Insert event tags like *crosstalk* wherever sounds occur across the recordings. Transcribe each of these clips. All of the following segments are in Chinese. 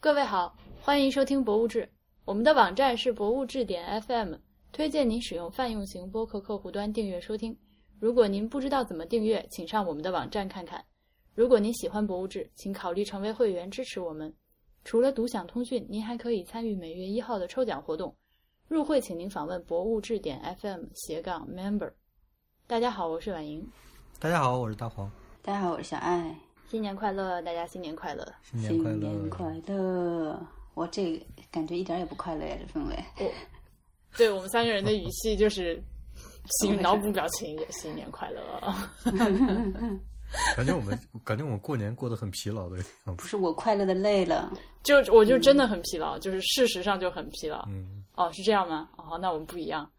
各位好，欢迎收听《博物志》。我们的网站是博物志点 FM，推荐您使用泛用型播客客户端订阅收听。如果您不知道怎么订阅，请上我们的网站看看。如果您喜欢《博物志》，请考虑成为会员支持我们。除了独享通讯，您还可以参与每月一号的抽奖活动。入会请您访问博物志点 FM 斜杠 Member。大家好，我是婉莹。大家好，我是大黄。大家好，我是小爱。新年快乐，大家新年快乐！新年快乐！新年快乐！我这感觉一点也不快乐呀，这氛围。我，对我们三个人的语气就是，新脑补表情也新年快乐。*laughs* 感觉我们感觉我们过年过得很疲劳的样子。不是我快乐的累了，就我就真的很疲劳，就是事实上就很疲劳。嗯，哦，是这样吗？哦，那我们不一样。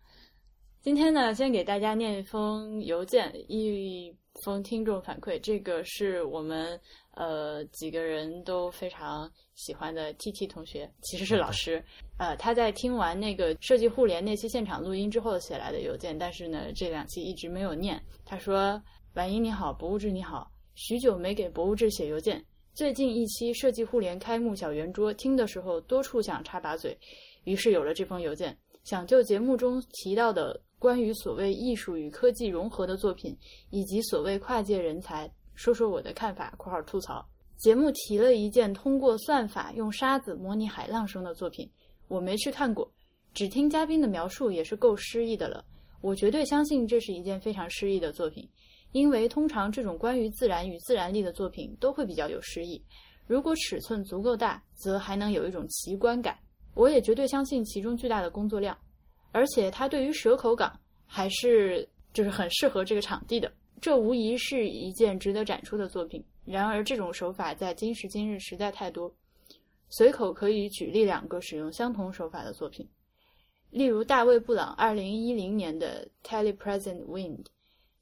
今天呢，先给大家念一封邮件，一封听众反馈。这个是我们呃几个人都非常喜欢的 T T 同学，其实是老师。呃，他在听完那个设计互联那期现场录音之后写来的邮件，但是呢，这两期一直没有念。他说：“婉莹你好，博物志你好，许久没给博物志写邮件。最近一期设计互联开幕小圆桌听的时候，多处想插把嘴，于是有了这封邮件，想就节目中提到的。”关于所谓艺术与科技融合的作品，以及所谓跨界人才，说说我的看法（括号吐槽）。节目提了一件通过算法用沙子模拟海浪声的作品，我没去看过，只听嘉宾的描述也是够诗意的了。我绝对相信这是一件非常诗意的作品，因为通常这种关于自然与自然力的作品都会比较有诗意。如果尺寸足够大，则还能有一种奇观感。我也绝对相信其中巨大的工作量。而且它对于蛇口港还是就是很适合这个场地的，这无疑是一件值得展出的作品。然而，这种手法在今时今日实在太多，随口可以举例两个使用相同手法的作品，例如大卫·布朗2010年的 Telepresent Wind，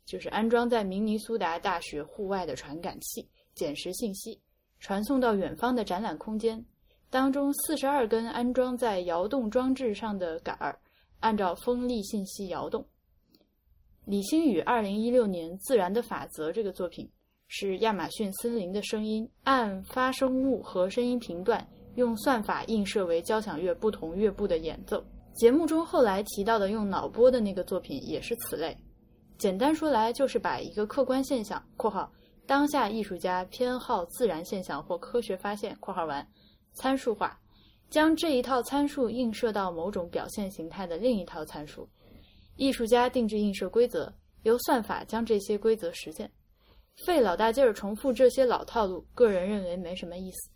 就是安装在明尼苏达大学户外的传感器，捡拾信息，传送到远方的展览空间，当中四十二根安装在摇动装置上的杆儿。按照风力信息摇动。李星宇二零一六年《自然的法则》这个作品是亚马逊森林的声音，按发声物和声音频段用算法映射为交响乐不同乐部的演奏。节目中后来提到的用脑波的那个作品也是此类。简单说来，就是把一个客观现象（括号当下艺术家偏好自然现象或科学发现）（括号完）参数化。将这一套参数映射到某种表现形态的另一套参数，艺术家定制映射规则，由算法将这些规则实现。费老大劲儿重复这些老套路，个人认为没什么意思。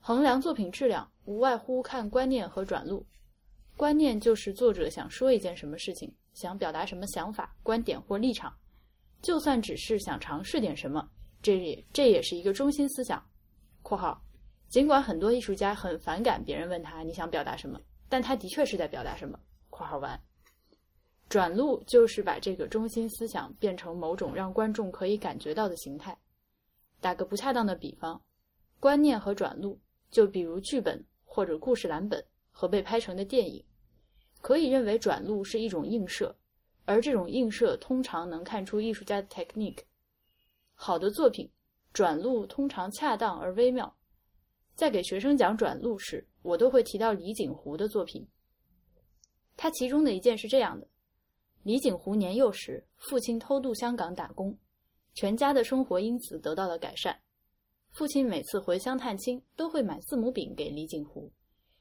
衡量作品质量，无外乎看观念和转录。观念就是作者想说一件什么事情，想表达什么想法、观点或立场。就算只是想尝试点什么，这也这也是一个中心思想。（括号）尽管很多艺术家很反感别人问他你想表达什么，但他的确是在表达什么。（括号完）转录就是把这个中心思想变成某种让观众可以感觉到的形态。打个不恰当的比方，观念和转录，就比如剧本或者故事蓝本和被拍成的电影，可以认为转录是一种映射，而这种映射通常能看出艺术家的 technique。好的作品，转录通常恰当而微妙。在给学生讲转录时，我都会提到李景湖的作品。他其中的一件是这样的：李景湖年幼时，父亲偷渡香港打工，全家的生活因此得到了改善。父亲每次回乡探亲，都会买字母饼给李景湖，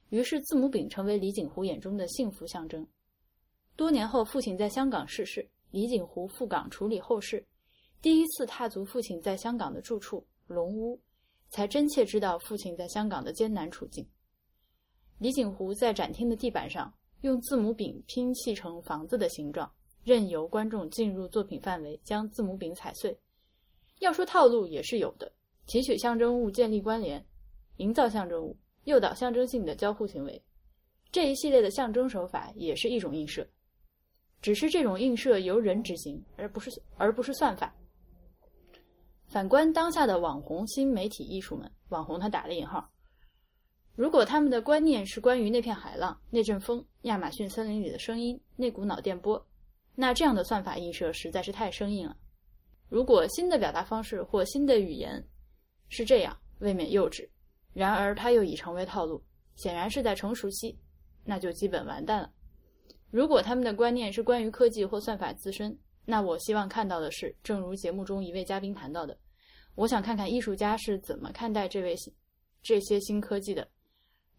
于是字母饼成为李景湖眼中的幸福象征。多年后，父亲在香港逝世，李景湖赴港处理后事，第一次踏足父亲在香港的住处龙屋。才真切知道父亲在香港的艰难处境。李景湖在展厅的地板上用字母饼拼砌成房子的形状，任由观众进入作品范围，将字母饼踩碎。要说套路也是有的，提取象征物建立关联，营造象征物，诱导象征性的交互行为，这一系列的象征手法也是一种映射，只是这种映射由人执行，而不是而不是算法。反观当下的网红新媒体艺术们，网红他打了引号。如果他们的观念是关于那片海浪、那阵风、亚马逊森林里的声音、那股脑电波，那这样的算法映射实在是太生硬了。如果新的表达方式或新的语言是这样，未免幼稚。然而它又已成为套路，显然是在成熟期，那就基本完蛋了。如果他们的观念是关于科技或算法自身，那我希望看到的是，正如节目中一位嘉宾谈到的，我想看看艺术家是怎么看待这位新这些新科技的。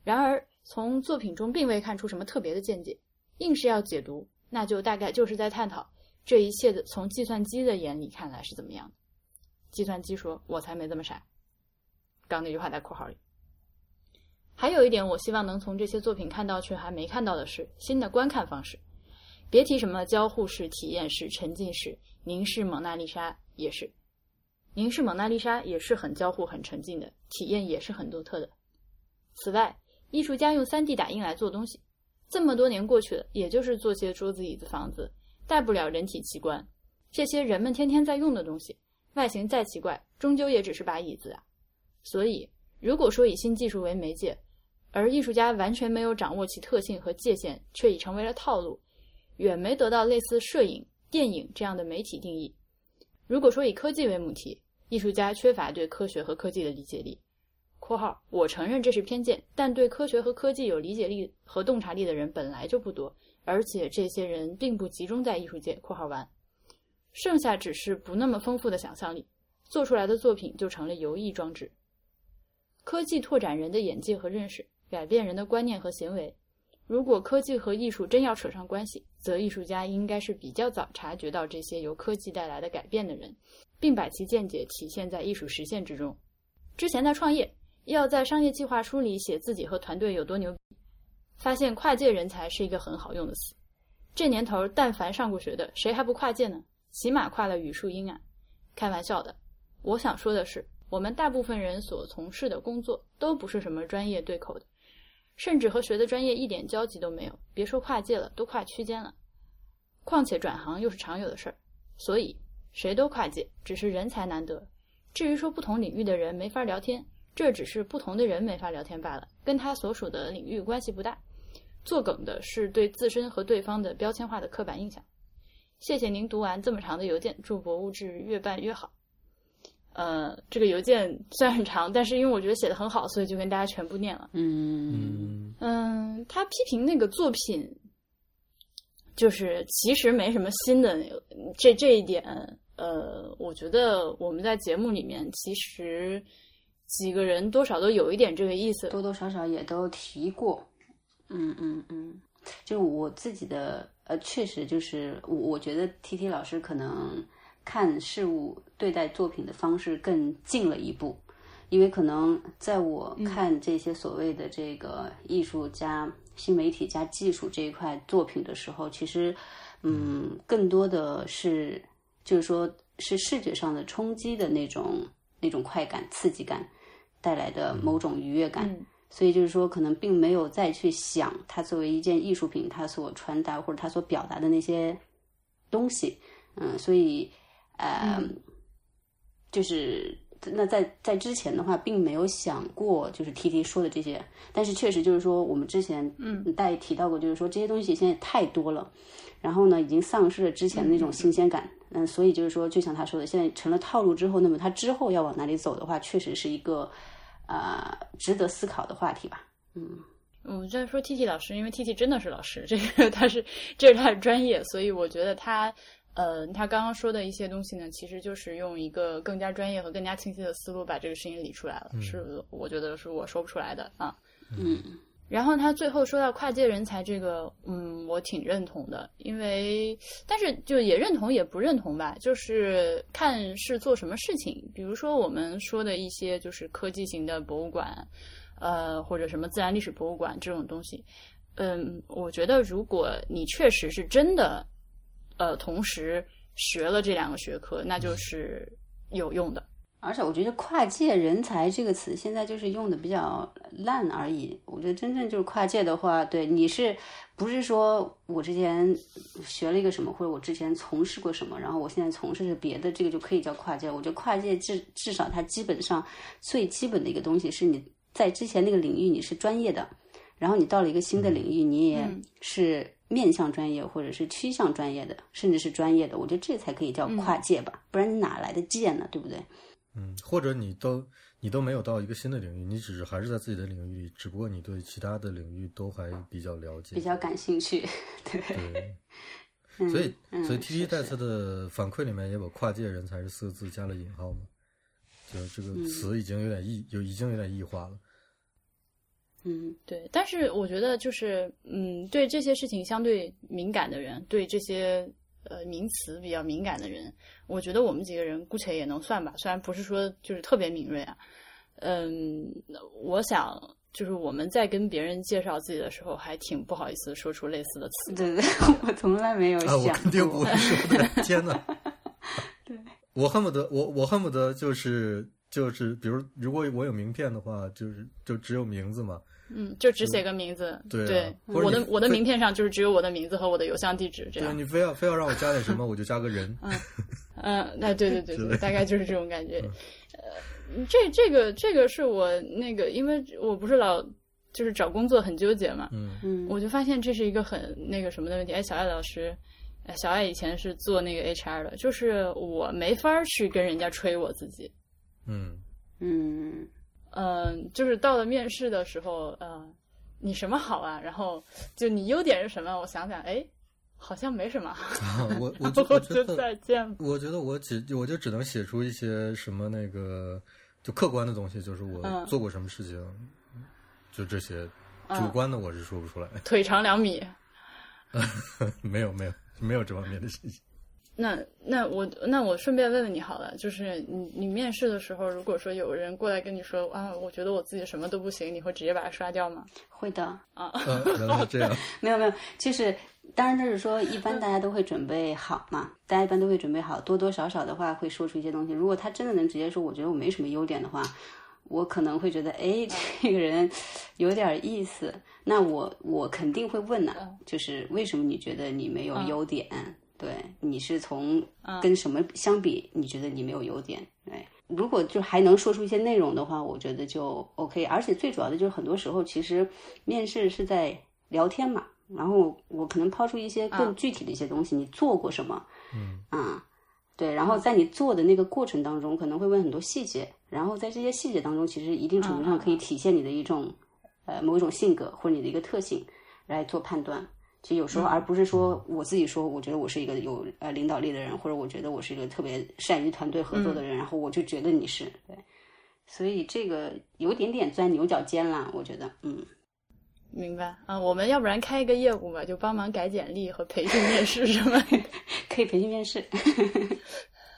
然而，从作品中并未看出什么特别的见解，硬是要解读，那就大概就是在探讨这一切的从计算机的眼里看来是怎么样的。计算机说：“我才没这么傻。”刚那句话在括号里。还有一点，我希望能从这些作品看到却还没看到的是新的观看方式。别提什么交互式、体验式、沉浸式、凝视蒙娜丽莎也是。凝视蒙娜丽莎也是很交互、很沉浸的，体验也是很独特的。此外，艺术家用 3D 打印来做东西，这么多年过去了，也就是做些桌子、椅子、房子，大不了人体器官。这些人们天天在用的东西，外形再奇怪，终究也只是把椅子啊。所以，如果说以新技术为媒介，而艺术家完全没有掌握其特性和界限，却已成为了套路，远没得到类似摄影、电影这样的媒体定义。如果说以科技为母题，艺术家缺乏对科学和科技的理解力。（括号我承认这是偏见，但对科学和科技有理解力和洞察力的人本来就不多，而且这些人并不集中在艺术界。）（括号完）剩下只是不那么丰富的想象力，做出来的作品就成了游艺装置。科技拓展人的眼界和认识，改变人的观念和行为。如果科技和艺术真要扯上关系，则艺术家应该是比较早察觉到这些由科技带来的改变的人，并把其见解体现在艺术实现之中。之前他创业，要在商业计划书里写自己和团队有多牛逼，发现跨界人才是一个很好用的词。这年头，但凡上过学的，谁还不跨界呢？起码跨了语数英啊！开玩笑的。我想说的是，我们大部分人所从事的工作都不是什么专业对口的。甚至和学的专业一点交集都没有，别说跨界了，都跨区间了。况且转行又是常有的事儿，所以谁都跨界，只是人才难得。至于说不同领域的人没法聊天，这只是不同的人没法聊天罢了，跟他所属的领域关系不大。作梗的是对自身和对方的标签化的刻板印象。谢谢您读完这么长的邮件，祝博物志越办越好。呃，这个邮件虽然很长，但是因为我觉得写的很好，所以就跟大家全部念了。嗯嗯，他批评那个作品，就是其实没什么新的。这这一点，呃，我觉得我们在节目里面其实几个人多少都有一点这个意思，多多少少也都提过。嗯嗯嗯，就我自己的，呃，确实就是我我觉得 T T 老师可能。看事物、对待作品的方式更近了一步，因为可能在我看这些所谓的这个艺术家、新媒体加技术这一块作品的时候，其实，嗯，更多的是就是说是视觉上的冲击的那种那种快感、刺激感带来的某种愉悦感，所以就是说可能并没有再去想它作为一件艺术品，它所传达或者它所表达的那些东西，嗯，所以。呃，就是那在在之前的话，并没有想过就是 T T 说的这些，但是确实就是说，我们之前嗯。大家提到过，就是说这些东西现在太多了，然后呢，已经丧失了之前的那种新鲜感，嗯，所以就是说，就像他说的，现在成了套路之后，那么他之后要往哪里走的话，确实是一个呃值得思考的话题吧，嗯。我在说 T T 老师，因为 T T 真的是老师，这个他是这是他的专业，所以我觉得他。呃，他刚刚说的一些东西呢，其实就是用一个更加专业和更加清晰的思路把这个事情理出来了，是我觉得是我说不出来的啊。嗯，然后他最后说到跨界人才这个，嗯，我挺认同的，因为但是就也认同也不认同吧，就是看是做什么事情。比如说我们说的一些就是科技型的博物馆，呃，或者什么自然历史博物馆这种东西，嗯，我觉得如果你确实是真的。呃，同时学了这两个学科，那就是有用的。而且我觉得“跨界人才”这个词现在就是用的比较烂而已。我觉得真正就是跨界的话，对你是不是说我之前学了一个什么，或者我之前从事过什么，然后我现在从事着别的，这个就可以叫跨界？我觉得跨界至至少它基本上最基本的一个东西是你在之前那个领域你是专业的，然后你到了一个新的领域，你也是。面向专业或者是趋向专业的，甚至是专业的，我觉得这才可以叫跨界吧，不然你哪来的界呢？对不对？嗯，或者你都你都没有到一个新的领域，你只是还是在自己的领域里，只不过你对其他的领域都还比较了解，比较感兴趣，*laughs* 对，对。嗯所以，嗯所以 T T 代次的反馈里面也把跨界人才这四个字加了引号嘛，就这嗯个词已经有点异，有已经有点异化了。嗯对，但是我觉得就是，嗯，对这些事情相对敏感的人，对这些呃名词比较敏感的人，我觉得我们几个人姑且也能算吧，虽然不是说就是特别敏锐啊。嗯，我想就是我们在跟别人介绍自己的时候，还挺不好意思说出类似的词。对对，我从来没有啊，我肯定不过会，说的，天呐，*laughs* 对，我恨不得我我恨不得就是就是，比如如果我有名片的话，就是就只有名字嘛。嗯，就只写个名字。对我的我的名片上就是只有我的名字和我的邮箱地址这对，样。你非要非要让我加点什么，我就加个人。嗯，那对对对对，大概就是这种感嗯觉。呃，这这个这个是我那个，因为我不是老就是找工作很纠结嘛，嗯嗯我就发现这是一个很那个什么的问题。哎，小爱老师，呃小爱以前是做那个 HR 的，就是我没法儿去跟人家吹我自己。嗯嗯嗯，就是到了面试的时候，嗯，你什么好啊？然后就你优点是什么？我想想，哎，好像没什么，啊，我我 *laughs* 然就再见吧。我觉得我只我就只能写出一些什么那个就客观的东西，就是我嗯做过什么事情，就这些。嗯主观的我是说不出来，腿长两米。*laughs* 没有没有没有这方面的信息。那那我那我顺便问问你好了，就是你你面试的时候，如果说有人过来跟你说啊，我觉得我自己什么都不行，你会直接把他刷掉吗？会的，啊，呃，原来是这样。*laughs* 没有没有，就是当然就是说，一般大家都会准备好嘛，大家一般都会准备好，多多少少的话会说出一些东西。如果他真的能直接说，我觉得我没什么优点的话，我可能会觉得，哎，*laughs* 这个人有点意思。那我我肯定会问呐、就是为什么你觉得你没有优点？对，你是从跟什么相比，你觉得你没有优点？对，如果就还能说出一些内容的话，我觉得就 OK。而且最主要的就是很多时候，其实面试是在聊天嘛，然后我可能抛出一些更具体的一些东西，你做过什么？嗯啊，对，然后在你做的那个过程当中，可能会问很多细节，然后在这些细节当中，其实一定程度上可以体现你的一种呃某一种性格或者你的一个特性来做判断。其实有时候，而不是说我自己说，我觉得我是一个有呃领导力的人，或者我觉得我是一个特别善于团队合作的人，然后我就觉得你是对，所以这个有点点钻牛角尖啦，我觉得，嗯，明白啊，我们要不然开一个业务吧，就帮忙改简历和培训面试什么。*laughs* 可以培训面试，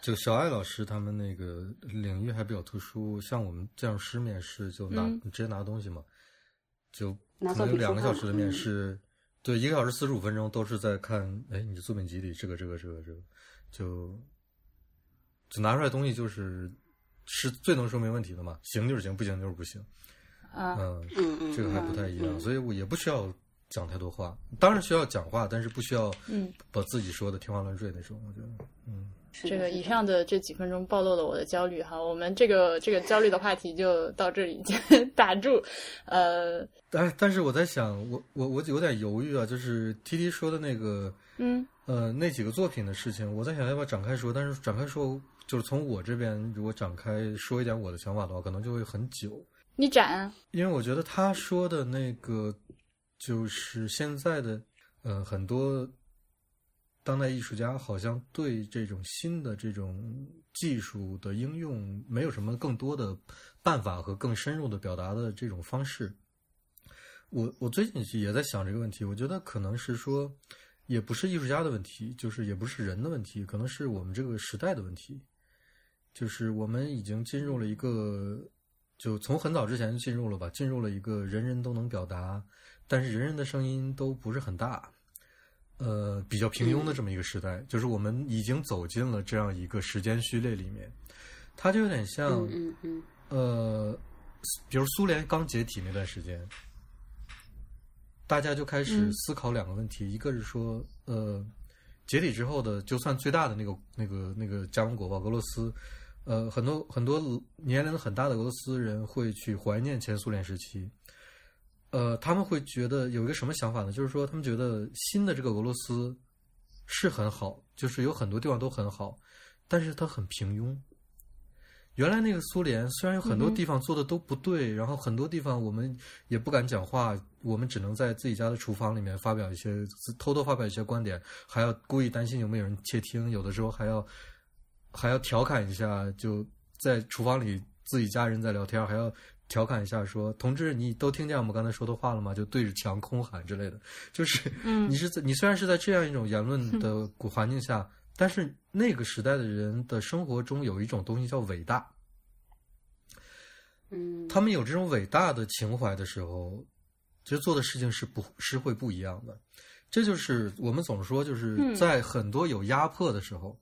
就 *laughs* 小爱老师他们那个领域还比较特殊，像我们建筑师面试就拿、嗯。直接拿东西嘛，就拿可能两个小时的面嗯。试，对，一个小时四十五分钟都是在看，哎，你的作品集里这个这个这个这个，就就拿出来东西就是是最能说明问题的嘛，行就是行，不行就是不行，啊，嗯，嗯嗯，这个还不太一样，嗯所以我也不需要讲太多话，当然需要讲话，但是不需要嗯。把自己说的天花乱坠那种，我觉得，嗯。这个以上的这几分钟暴露了我的焦虑哈，我们这个这个焦虑的话题就到这里 *laughs* 打住。呃，但但是我在想，我我我有点犹豫啊，就是 T T 说的那个，嗯。呃，那几个作品的事情，我在想要不要展开说，但是展开说，就是从我这边如果展开说一点我的想法的话，可能就会很久，你展啊？因为我觉得他说的那个，就是现在的，呃，很多当代艺术家好像对这种新的这种技术的应用没有什么更多的办法和更深入的表达的这种方式。我我最近也在想这个问题，我觉得可能是说，也不是艺术家的问题，就是也不是人的问题，可能是我们这个时代的问题。就是我们已经进入了一个，就从很早之前就进入了吧，进入了一个人人都能表达，但是人人的声音都不是很大，呃，比较平庸的这么一个时代。就是我们已经走进了这样一个时间序列里面，它就有点像，嗯嗯嗯呃，比如苏联刚解体那段时间，大家就开始嗯思考两个问题，一个是说，呃，解体之后的，就算最大的那个那个那个加盟国吧，俄罗斯，呃，很多很多年龄很大的俄罗斯人会去怀念前苏联时期。呃，他们会觉得有一个什么想法呢？就是说，他们觉得新的这个俄罗斯是很好，就是有很多地方都很好，但是它很平庸。原来那个苏联虽然有很多地方做的都不对，然后很多地方我们也不敢讲话，我们只能在自己家的厨房里面发表一些偷偷发表一些观点，还要故意担心有没有人窃听，有的时候还要还要调侃一下，就在厨房里自己家人在聊天，还要调侃一下说：“同志，你都听见我们刚才说的话了吗？”就对着墙空喊之类的。*laughs* 就是，嗯你是在你虽然是在这样一种言论的环境下，但是那个时代的人的生活中有一种东西叫伟大。嗯，他们有这种伟大的情怀的时候，其实做的事情是不是会不一样的。这就是我们总说，就是嗯在很多有压迫的时候，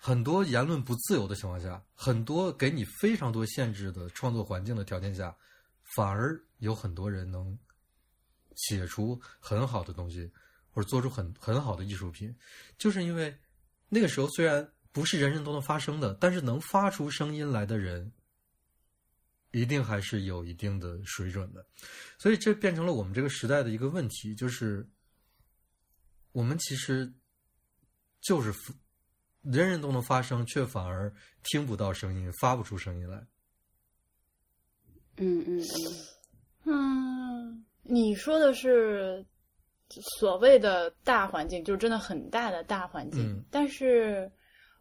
很多言论不自由的情况下，很多给你非常多限制的创作环境的条件下，反而有很多人能写出很好的东西，或者做出很很好的艺术品，就是因为那个时候虽然不是人人都能发声的，但是能发出声音来的人，一定还是有一定的水准的，所以这变成了我们这个时代的一个问题，就是我们其实就是人人都能发声，却反而听不到声音，发不出声音来。嗯嗯嗯，嗯，你说的是所谓的大环境，就是真的很大的大环境。嗯但是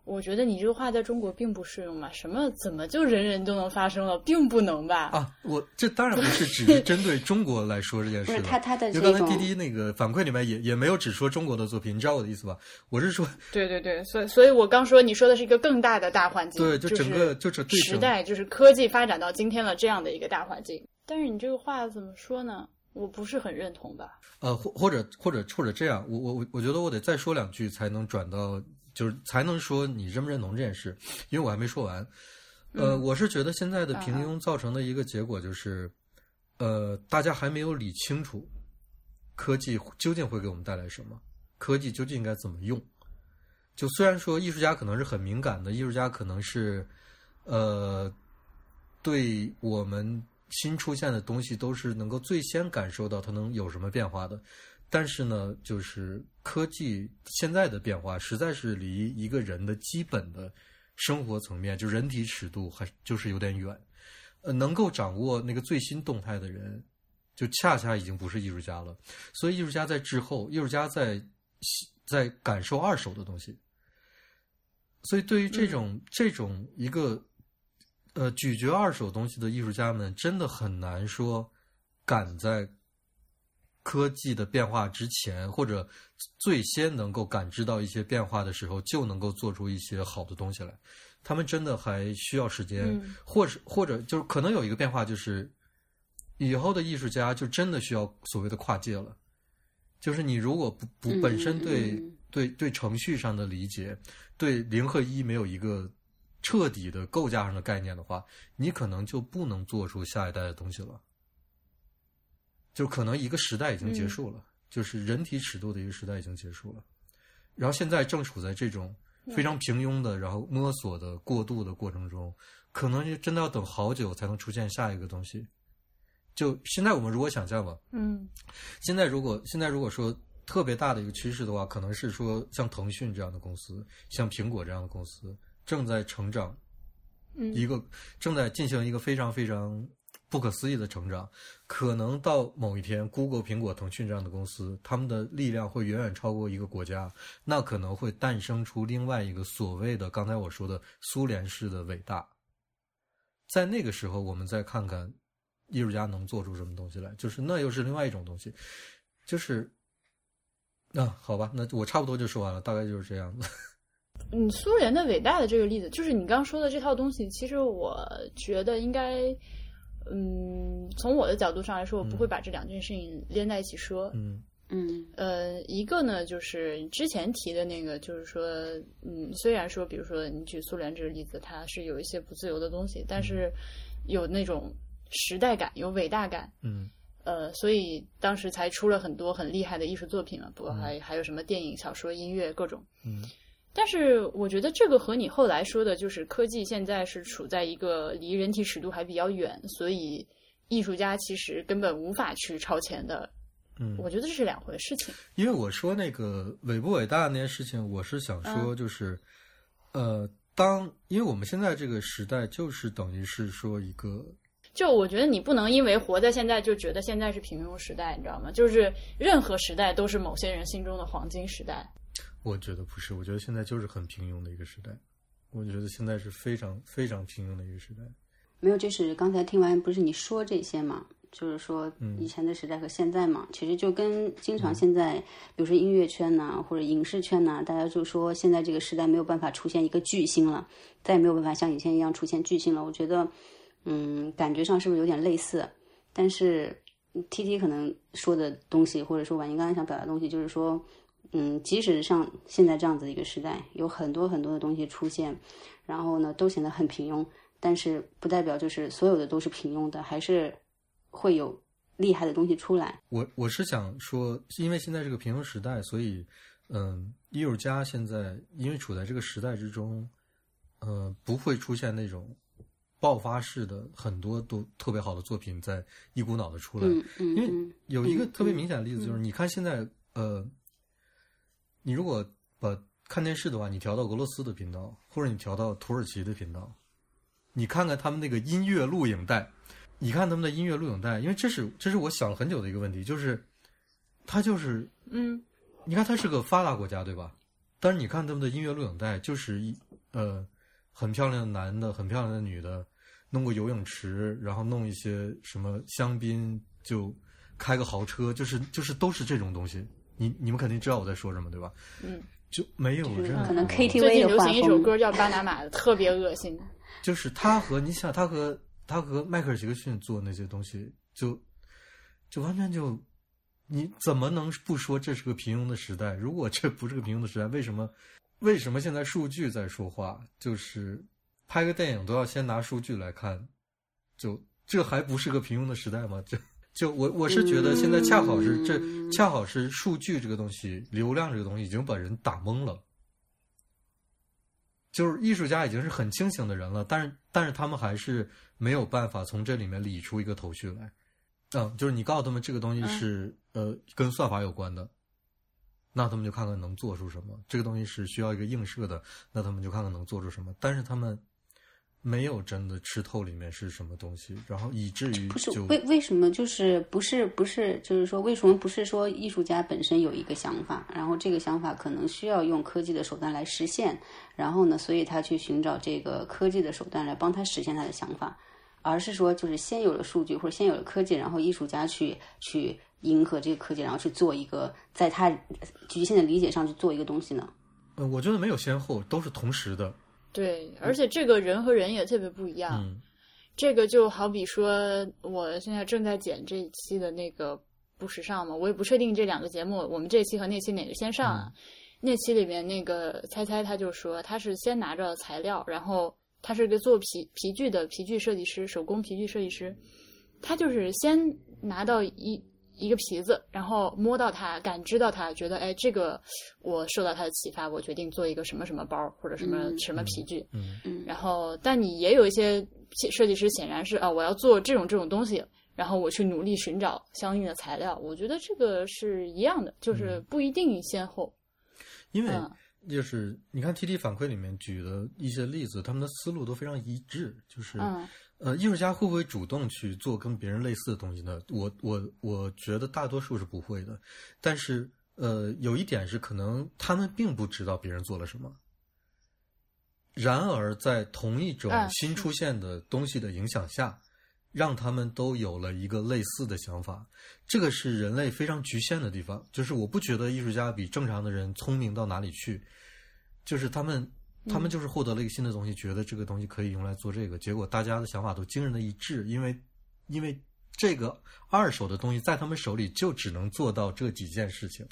我觉得你这个话在中国并不适用嘛？什么怎么就人人都能发生了，并不能吧？啊，我这当然不是只是针对中国来说这件不是。他他的就这种刚才滴滴那个反馈里面也也没有只说中国的作品，你知道我的意思吧？我是说，对对对，所以所以我刚说你说的是一个更大的大环境，对，就整个就这对整时代就是科技发展到今天了这样的一个大环境。但是你这个话怎么说呢？我不是很认同吧？呃，或或者或者或者这样，我我我我觉得我得再说两句才能转到，就是才能说你认不认同这件事，因为我还没说完。呃，嗯我是觉得现在的平啊庸造成的一个结果就是，呃，大家还没有理清楚科技究竟会给我们带来什么，科技究竟应该怎么用。就虽然说艺术家可能是很敏感的，艺术家可能是，呃，对我们新出现的东西都是能够最先感受到它能有什么变化的，但是呢，就是科技现在的变化实在是离一个人的基本的生活层面，就人体尺度还就是有点远。呃，能够掌握那个最新动态的人，就恰恰已经不是艺术家了。所以，艺术家在滞后，艺术家在在感受二手的东西。所以，对于这种、这种一个呃咀嚼二手东西的艺术家们，真的很难说赶在科技的变化之前，或者最先能够感知到一些变化的时候，就能够做出一些好的东西来。他们真的还需要时间，嗯或者或者就是可能有一个变化，就是以后的艺术家就真的需要所谓的跨界了。就是你如果不不嗯本身对、嗯嗯对对程序上的理解，对零和一没有一个彻底的构架上的概念的话，你可能就不能做出下一代的东西了。就可能一个时代已经结束了，就是人体尺度的一个时代已经结束了。然后现在正处在这种非常平庸的，然后摸索的过渡的过程中，可能就真的要等好久才能出现下一个东西。就现在我们如果想象吧，嗯现在如果现在如果说特别大的一个趋势的话，可能是说像腾讯这样的公司，像苹果这样的公司正在成长，嗯一个正在进行一个非常非常不可思议的成长。可能到某一天，Google、苹果、腾讯这样的公司，他们的力量会远远超过一个国家，那可能会诞生出另外一个所谓的刚才我说的苏联式的伟大。在那个时候，我们再看看艺术家能做出什么东西来，就是那又是另外一种东西，就是。啊，好吧，那我差不多就说完了，大概就是这样子。*laughs* 嗯，苏联的伟大的这个例子，就是你刚说的这套东西，其实我觉得应该，嗯，从我的角度上来说，我不会把这两件事情连在一起说。嗯。嗯。呃，一个呢，就是之前提的那个，就是说，嗯，虽然说，比如说你举苏联这个例子，它是有一些不自由的东西，但是有那种时代感，有伟大感，嗯。呃，所以当时才出了很多很厉害的艺术作品嘛，不过还、还有什么电影、小说、音乐各种。嗯但是我觉得这个和你后来说的，就是科技现在是处在一个离人体尺度还比较远，所以艺术家其实根本无法去超前的。嗯，我觉得这是两回事情。因为我说那个伟不伟大那件事情，我是想说，就是，呃，当因为我们现在这个时代，就是等于是说一个，就我觉得你不能因为活在现在就觉得现在是平庸时代，你知道吗？就是任何时代都是某些人心中的黄金时代。我觉得不是，我觉得现在就是很平庸的一个时代。我觉得现在是非常非常平庸的一个时代。没有，就是刚才听完不是你说这些嘛？就是说以前的时代和现在嘛，其实就跟经常现在，比如说音乐圈呐、或者影视圈呐、大家就说现在这个时代没有办法出现一个巨星了，再也没有办法像以前一样出现巨星了。我觉得，嗯，感觉上是不是有点类似？但是 T T 可能说的东西，或者说婉莹刚才想表达的东西，就是说，嗯，即使像现在这样子的一个时代，有很多很多的东西出现，然后呢，都显得很平庸，但是不代表就是所有的都是平庸的，还是会有厉害的东西出来。我我是想说，因为现在这个平庸时代，所以嗯，艺术家现在因为处在这个时代之中，呃，不会出现那种爆发式的很多都特别好的作品在一股脑的出来。嗯嗯因为嗯有一个嗯特别明显的例子，就是你看现在，呃，你如果把看电视的话，你调到俄罗斯的频道，或者你调到土耳其的频道，你看看他们那个音乐录影带，你看他们的音乐录影带，因为这是这是我想了很久的一个问题，就是它就是嗯你看，它是个发达国家，对吧？但是你看他们的音乐录影带，就是一呃很漂亮的男的，很漂亮的女的，弄个游泳池，然后弄一些什么香槟，就开个豪车，就是就是都是这种东西。你你们肯定知道我在说什么，对吧？嗯，就没有就是任何可能 KTV 近流行一首歌叫《巴拿马》的，特别恶心。就是他和你想，他和他和迈克尔杰克逊做那些东西，就就完全就，你怎么能不说这是个平庸的时代？如果这不是个平庸的时代，为什么为什么现在数据在说话？就是拍个电影都要先拿数据来看，就这还不是个平庸的时代吗？这就我我是觉得现在恰好是这嗯恰好是数据这个东西，流量这个东西已经把人打懵了。就是艺术家已经是很清醒的人了，但是但是他们还是没有办法从这里面理出一个头绪来。嗯，就是你告诉他们这个东西是、呃跟算法有关的，那他们就看看能做出什么。这个东西是需要一个映射的，那他们就看看能做出什么。但是他们没有真的吃透里面是什么东西，然后以至于不是就为为什么就是不是不是就是说为什么不是说艺术家本身有一个想法，然后这个想法可能需要用科技的手段来实现，然后呢，所以他去寻找这个科技的手段来帮他实现他的想法，而是说就是先有了数据或者先有了科技，然后艺术家去去迎合这个科技，然后去做一个在他局限的理解上去做一个东西呢？呃，我觉得没有先后，都是同时的。对，而且这个人和人也特别不一样。嗯这个就好比说，我现在正在剪这一期的那个不时尚嘛，我也不确定这两个节目，我们这期和那期哪个先上啊？那期里面那个猜猜他就说，他是先拿着材料，然后他是个做皮皮具的皮具设计师，手工皮具设计师，他就是先拿到一一个皮子，然后摸到它，感知到它，觉得哎，这个我受到它的启发，我决定做一个什么什么包或者什么、嗯什么皮具。嗯嗯然后，但你也有一些设计师显然是啊，我要做这种这种东西，然后我去努力寻找相应的材料。我觉得这个是一样的，就是不一定先后。因为嗯就是你看 T T 反馈里面举的一些例子，他们的思路都非常一致，就是。嗯呃，艺术家会不会主动去做跟别人类似的东西呢？我我我觉得大多数是不会的，但是呃，有一点是可能他们并不知道别人做了什么，然而在同一种啊新出现的东西的影响下，让他们都有了一个类似的想法，这个是人类非常局限的地方。就是我不觉得艺术家比正常的人聪明到哪里去，就是他们他们就是获得了一个新的东西，觉得这个东西可以用来做这个，结果大家的想法都惊人的一致，因为因为这个二手的东西在他们手里就只能做到这几件事情，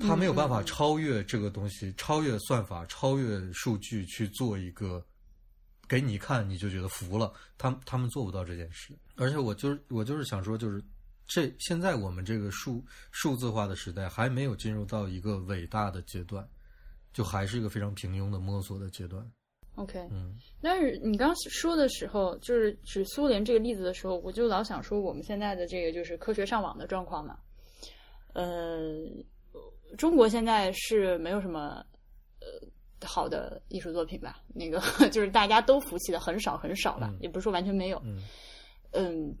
他没有办法超越这个东西，超越算法，超越数据去做一个给你看你就觉得服了，他他们做不到这件事，而且我就是我就是想说，就是这现在我们这个数数字化的时代还没有进入到一个伟大的阶段。就还是一个非常平庸的摸索的阶段。，OK。嗯但是你刚说的时候，就是指苏联这个例子的时候，我就老想说我们现在的这个就是科学上网的状况嘛。呃，中国现在是没有什么呃好的艺术作品吧。那个 *laughs* 就是大家都服气的很少很少了，也不是说完全没有。嗯嗯，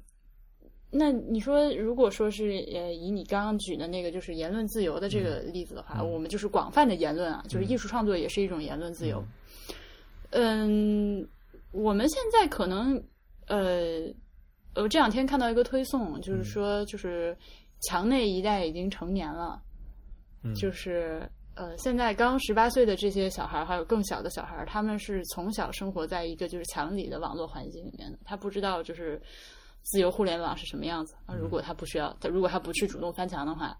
那你说，如果说是呃，以你刚刚举的那个就是言论自由的这个例子的话，嗯我们就是广泛的言论啊，就是艺术创作也是一种言论自由。嗯，我们现在可能呃，我这两天看到一个推送，就是说，就是墙内一代已经成年了，嗯就是呃，现在刚十八岁的这些小孩儿，还有更小的小孩儿，他们是从小生活在一个就是墙里的网络环境里面的，他不知道就是自由互联网是什么样子啊。如果他不需要，他如果他不去主动翻墙的话。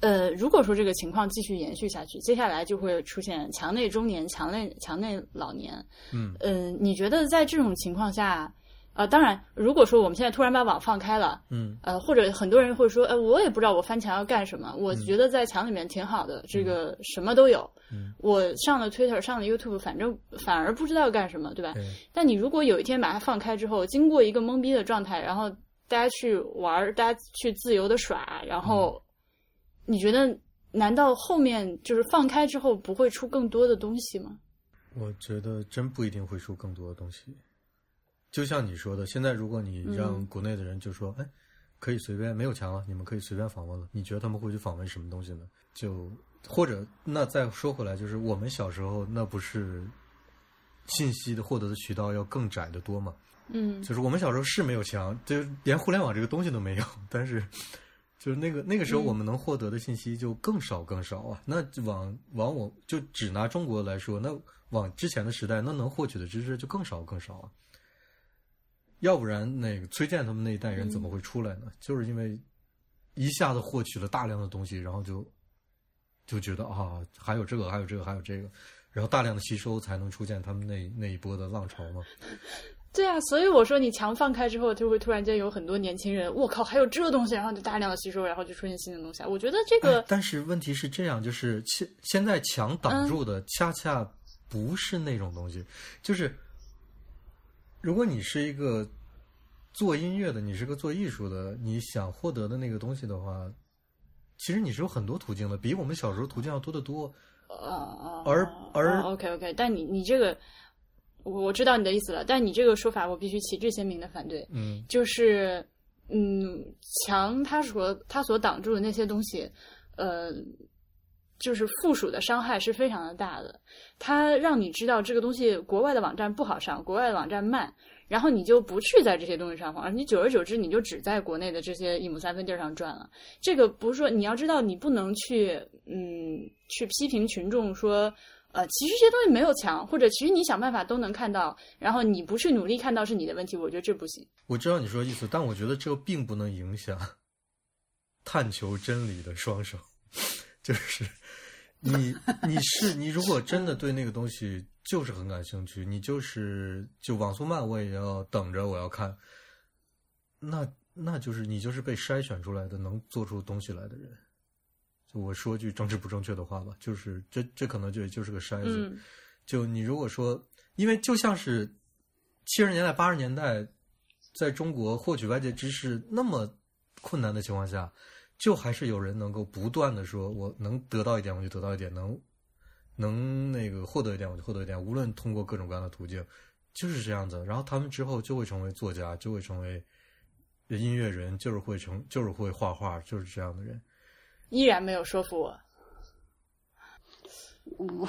呃，如果说这个情况继续延续下去，接下来就会出现墙内中年、墙内墙内老年。嗯呃、你觉得在这种情况下，呃，当然，如果说我们现在突然把网放开了，嗯呃，或者很多人会说，呃，我也不知道我翻墙要干什么，我觉得在墙里面挺好的，这个什么都有。嗯我上了 Twitter，上了 YouTube，反正反而不知道干什么，对吧？对但你如果有一天把它放开之后，经过一个懵逼的状态，然后大家去玩儿，大家去自由的耍，然后你觉得，难道后面就是放开之后不会出更多的东西吗？我觉得真不一定会出更多的东西。就像你说的，现在如果你让嗯国内的人就说，哎，可以随便没有墙了，你们可以随便访问了，你觉得他们会去访问什么东西呢？就或者那再说回来，就是我们小时候那不是信息的获得的渠道要更窄得多吗？嗯就是我们小时候是没有墙，就是连互联网这个东西都没有，但是就是那个那个时候嗯我们能获得的信息就更少更少啊。那往往我就只拿中国来说，那往之前的时代，那能获取的知识就更少更少啊。要不然那个崔健他们那一代人怎么会出来呢？就是因为一下子获取了大量的东西，然后就就觉得啊，还有这个，还有这个，还有这个，然后大量的吸收，才能出现他们那那一波的浪潮嘛。*laughs* 对啊，所以我说你墙放开之后，就会突然间有很多年轻人，我靠，还有这东西，然后就大量的吸收，然后就出现新的东西啊。我觉得这个哎，但是问题是这样，就是现现在墙挡住的恰恰不是那种东西，就是如果你是一个做音乐的，你是个做艺术的，你想获得的那个东西的话，其实你是有很多途径的，比我们小时候途径要多得多。呃，而而 OK OK，但你你这个，我我知道你的意思了，但你这个说法我必须旗帜鲜明的反对。嗯就是，嗯，墙它所它所挡住的那些东西，呃，就是附属的伤害是非常的大的。它让你知道这个东西国外的网站不好上，国外的网站慢，然后你就不去在这些东西上晃，你久而久之你就只在国内的这些一亩三分地儿上转了。这个不是说你要知道，你不能去嗯去批评群众说。呃，其实这些东西没有墙，或者其实你想办法都能看到，然后你不去努力看到是你的问题，我觉得这不行。我知道你说的意思，但我觉得这并不能影响探求真理的双手。*laughs* 就是你你是你，如果真的对那个东西就是很感兴趣，你就是就网速慢我也要等着我要看，那那就是你就是被筛选出来的能做出东西来的人。就我说句政治不正确的话吧，就是这这可能就就是个筛子。嗯就你如果说，因为就像是七十年代、八十年代，在中国获取外界知识那么困难的情况下，就还是有人能够不断的说，我能得到一点我就得到一点，能能那个获得一点我就获得一点，无论通过各种各样的途径，就是这样子。然后他们之后就会成为作家，就会成为音乐人，就是会成，就是会画画，就是这样的人。依然没有说服我。*laughs* 我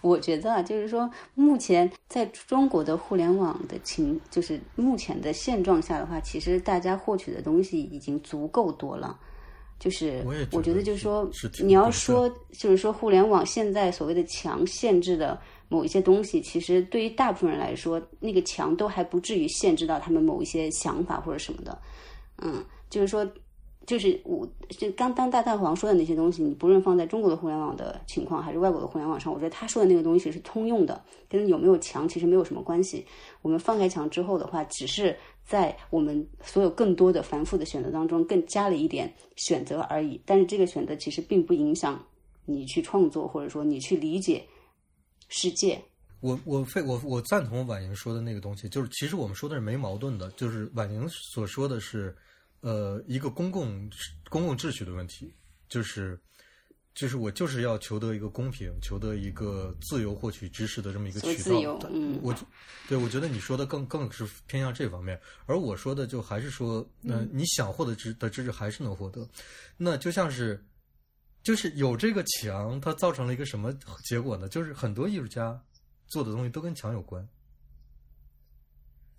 我觉得啊，就是说，目前在中国的互联网的情，就是目前的现状下的话，其实大家获取的东西已经足够多了。就是我也觉得，就是说你要说，就是说，互联网现在所谓的强限制的某一些东西，其实对于大部分人来说，那个墙都还不至于限制到他们某一些想法或者什么的。嗯，就是说，就是我就刚当大大黄说的那些东西，你不论放在中国的互联网的情况，还是外国的互联网上，我觉得他说的那个东西是通用的，跟有没有墙其实没有什么关系。我们放开墙之后的话，只是在我们所有更多的繁复的选择当中，更加了一点选择而已。但是这个选择其实并不影响你去创作，或者说你去理解世界。我我非我我赞同婉莹说的那个东西，就是其实我们说的是没矛盾的，就是婉莹所说的是，呃，一个公共公共秩序的问题，就是就是我就是要求得一个公平，求得一个自由获取知识的这么一个渠道。自由，嗯，我对我觉得你说的更更是偏向这方面，而我说的就还是说，嗯，你想获得知的知识还是能获得，那就像是。就是有这个墙，它造成了一个什么结果呢？就是很多艺术家做的东西都跟墙有关。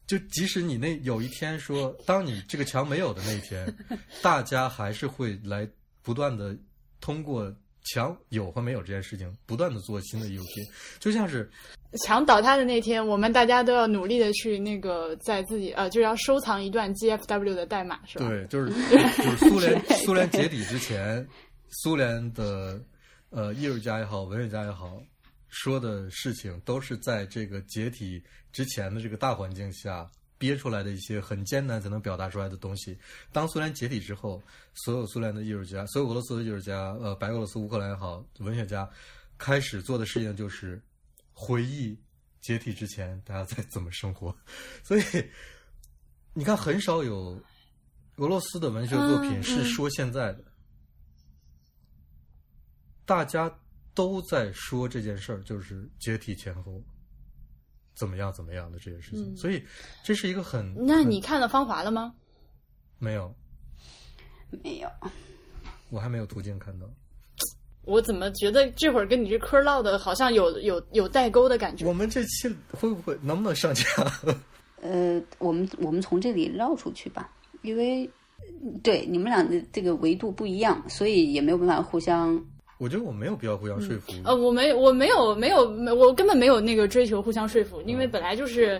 就即使你那有一天说，当你这个墙没有的那一天，大家还是会来不断的通过墙有和没有这件事情，不断的做新的艺术品。就像是墙倒塌的那天，我们大家都要努力的去那个在自己呃，就要收藏一段 GFW 的代码，是吧？对，就是 *laughs* 就是苏联苏联解体之前。苏联的呃艺术家也好，文学家也好，说的事情都是在这个解体之前的这个大环境下憋出来的一些很艰难才能表达出来的东西。当苏联解体之后，所有苏联的艺术家，所有俄罗斯的艺术家，呃，白俄罗斯、乌克兰也好，文学家开始做的事情就是回忆解体之前大家在 *laughs* 怎么生活。所以你看，很少有俄罗斯的文学作品是说现在的。大家都在说这件事儿，就是解体前后怎么样怎么样的这件事情，所以这是一个很……那你看了《芳华》了吗？没有，没有，我还没有途径看到。我怎么觉得这会儿跟你这嗑唠的好像有有有代沟的感觉？我们这期会不会能不能上架？*laughs* 呃，我们我们从这里绕出去吧，因为对你们俩的这个维度不一样，所以也没有办法互相。我觉得我没有必要互相说服。呃，我没，我没有，没有，我根本没有那个追求互相说服，因为本来就是，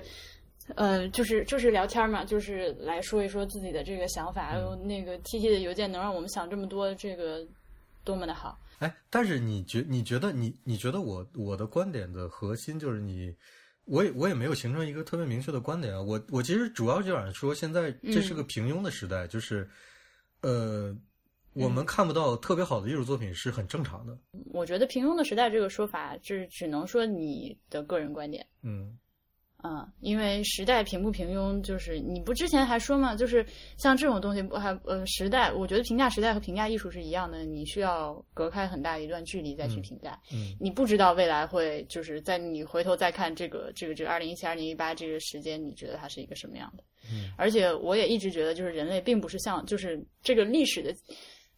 呃，就是就是聊天嘛，就是来说一说自己的这个想法。那个 T T 的邮件能让我们想这么多，这个多么的好。哎，但是你觉你觉得你你觉得我我的观点的核心就是你，我也我也没有形成一个特别明确的观点啊。我我其实主要就想说，现在这是个平庸的时代，就是呃。我们看不到特别好的艺术作品是很正常的。我觉得“平庸的时代”这个说法，就是只能说你的个人观点。嗯，啊，因为时代平不平庸，就是你不之前还说嘛，就是像这种东西，不还呃时代，我觉得评价时代和评价艺术是一样的，你需要隔开很大一段距离再去评价。嗯，你不知道未来会就是在你回头再看这个这个这个二零一七、二零一八这个时间，你觉得它是一个什么样的？嗯，而且我也一直觉得，就是人类并不是像就是这个历史的。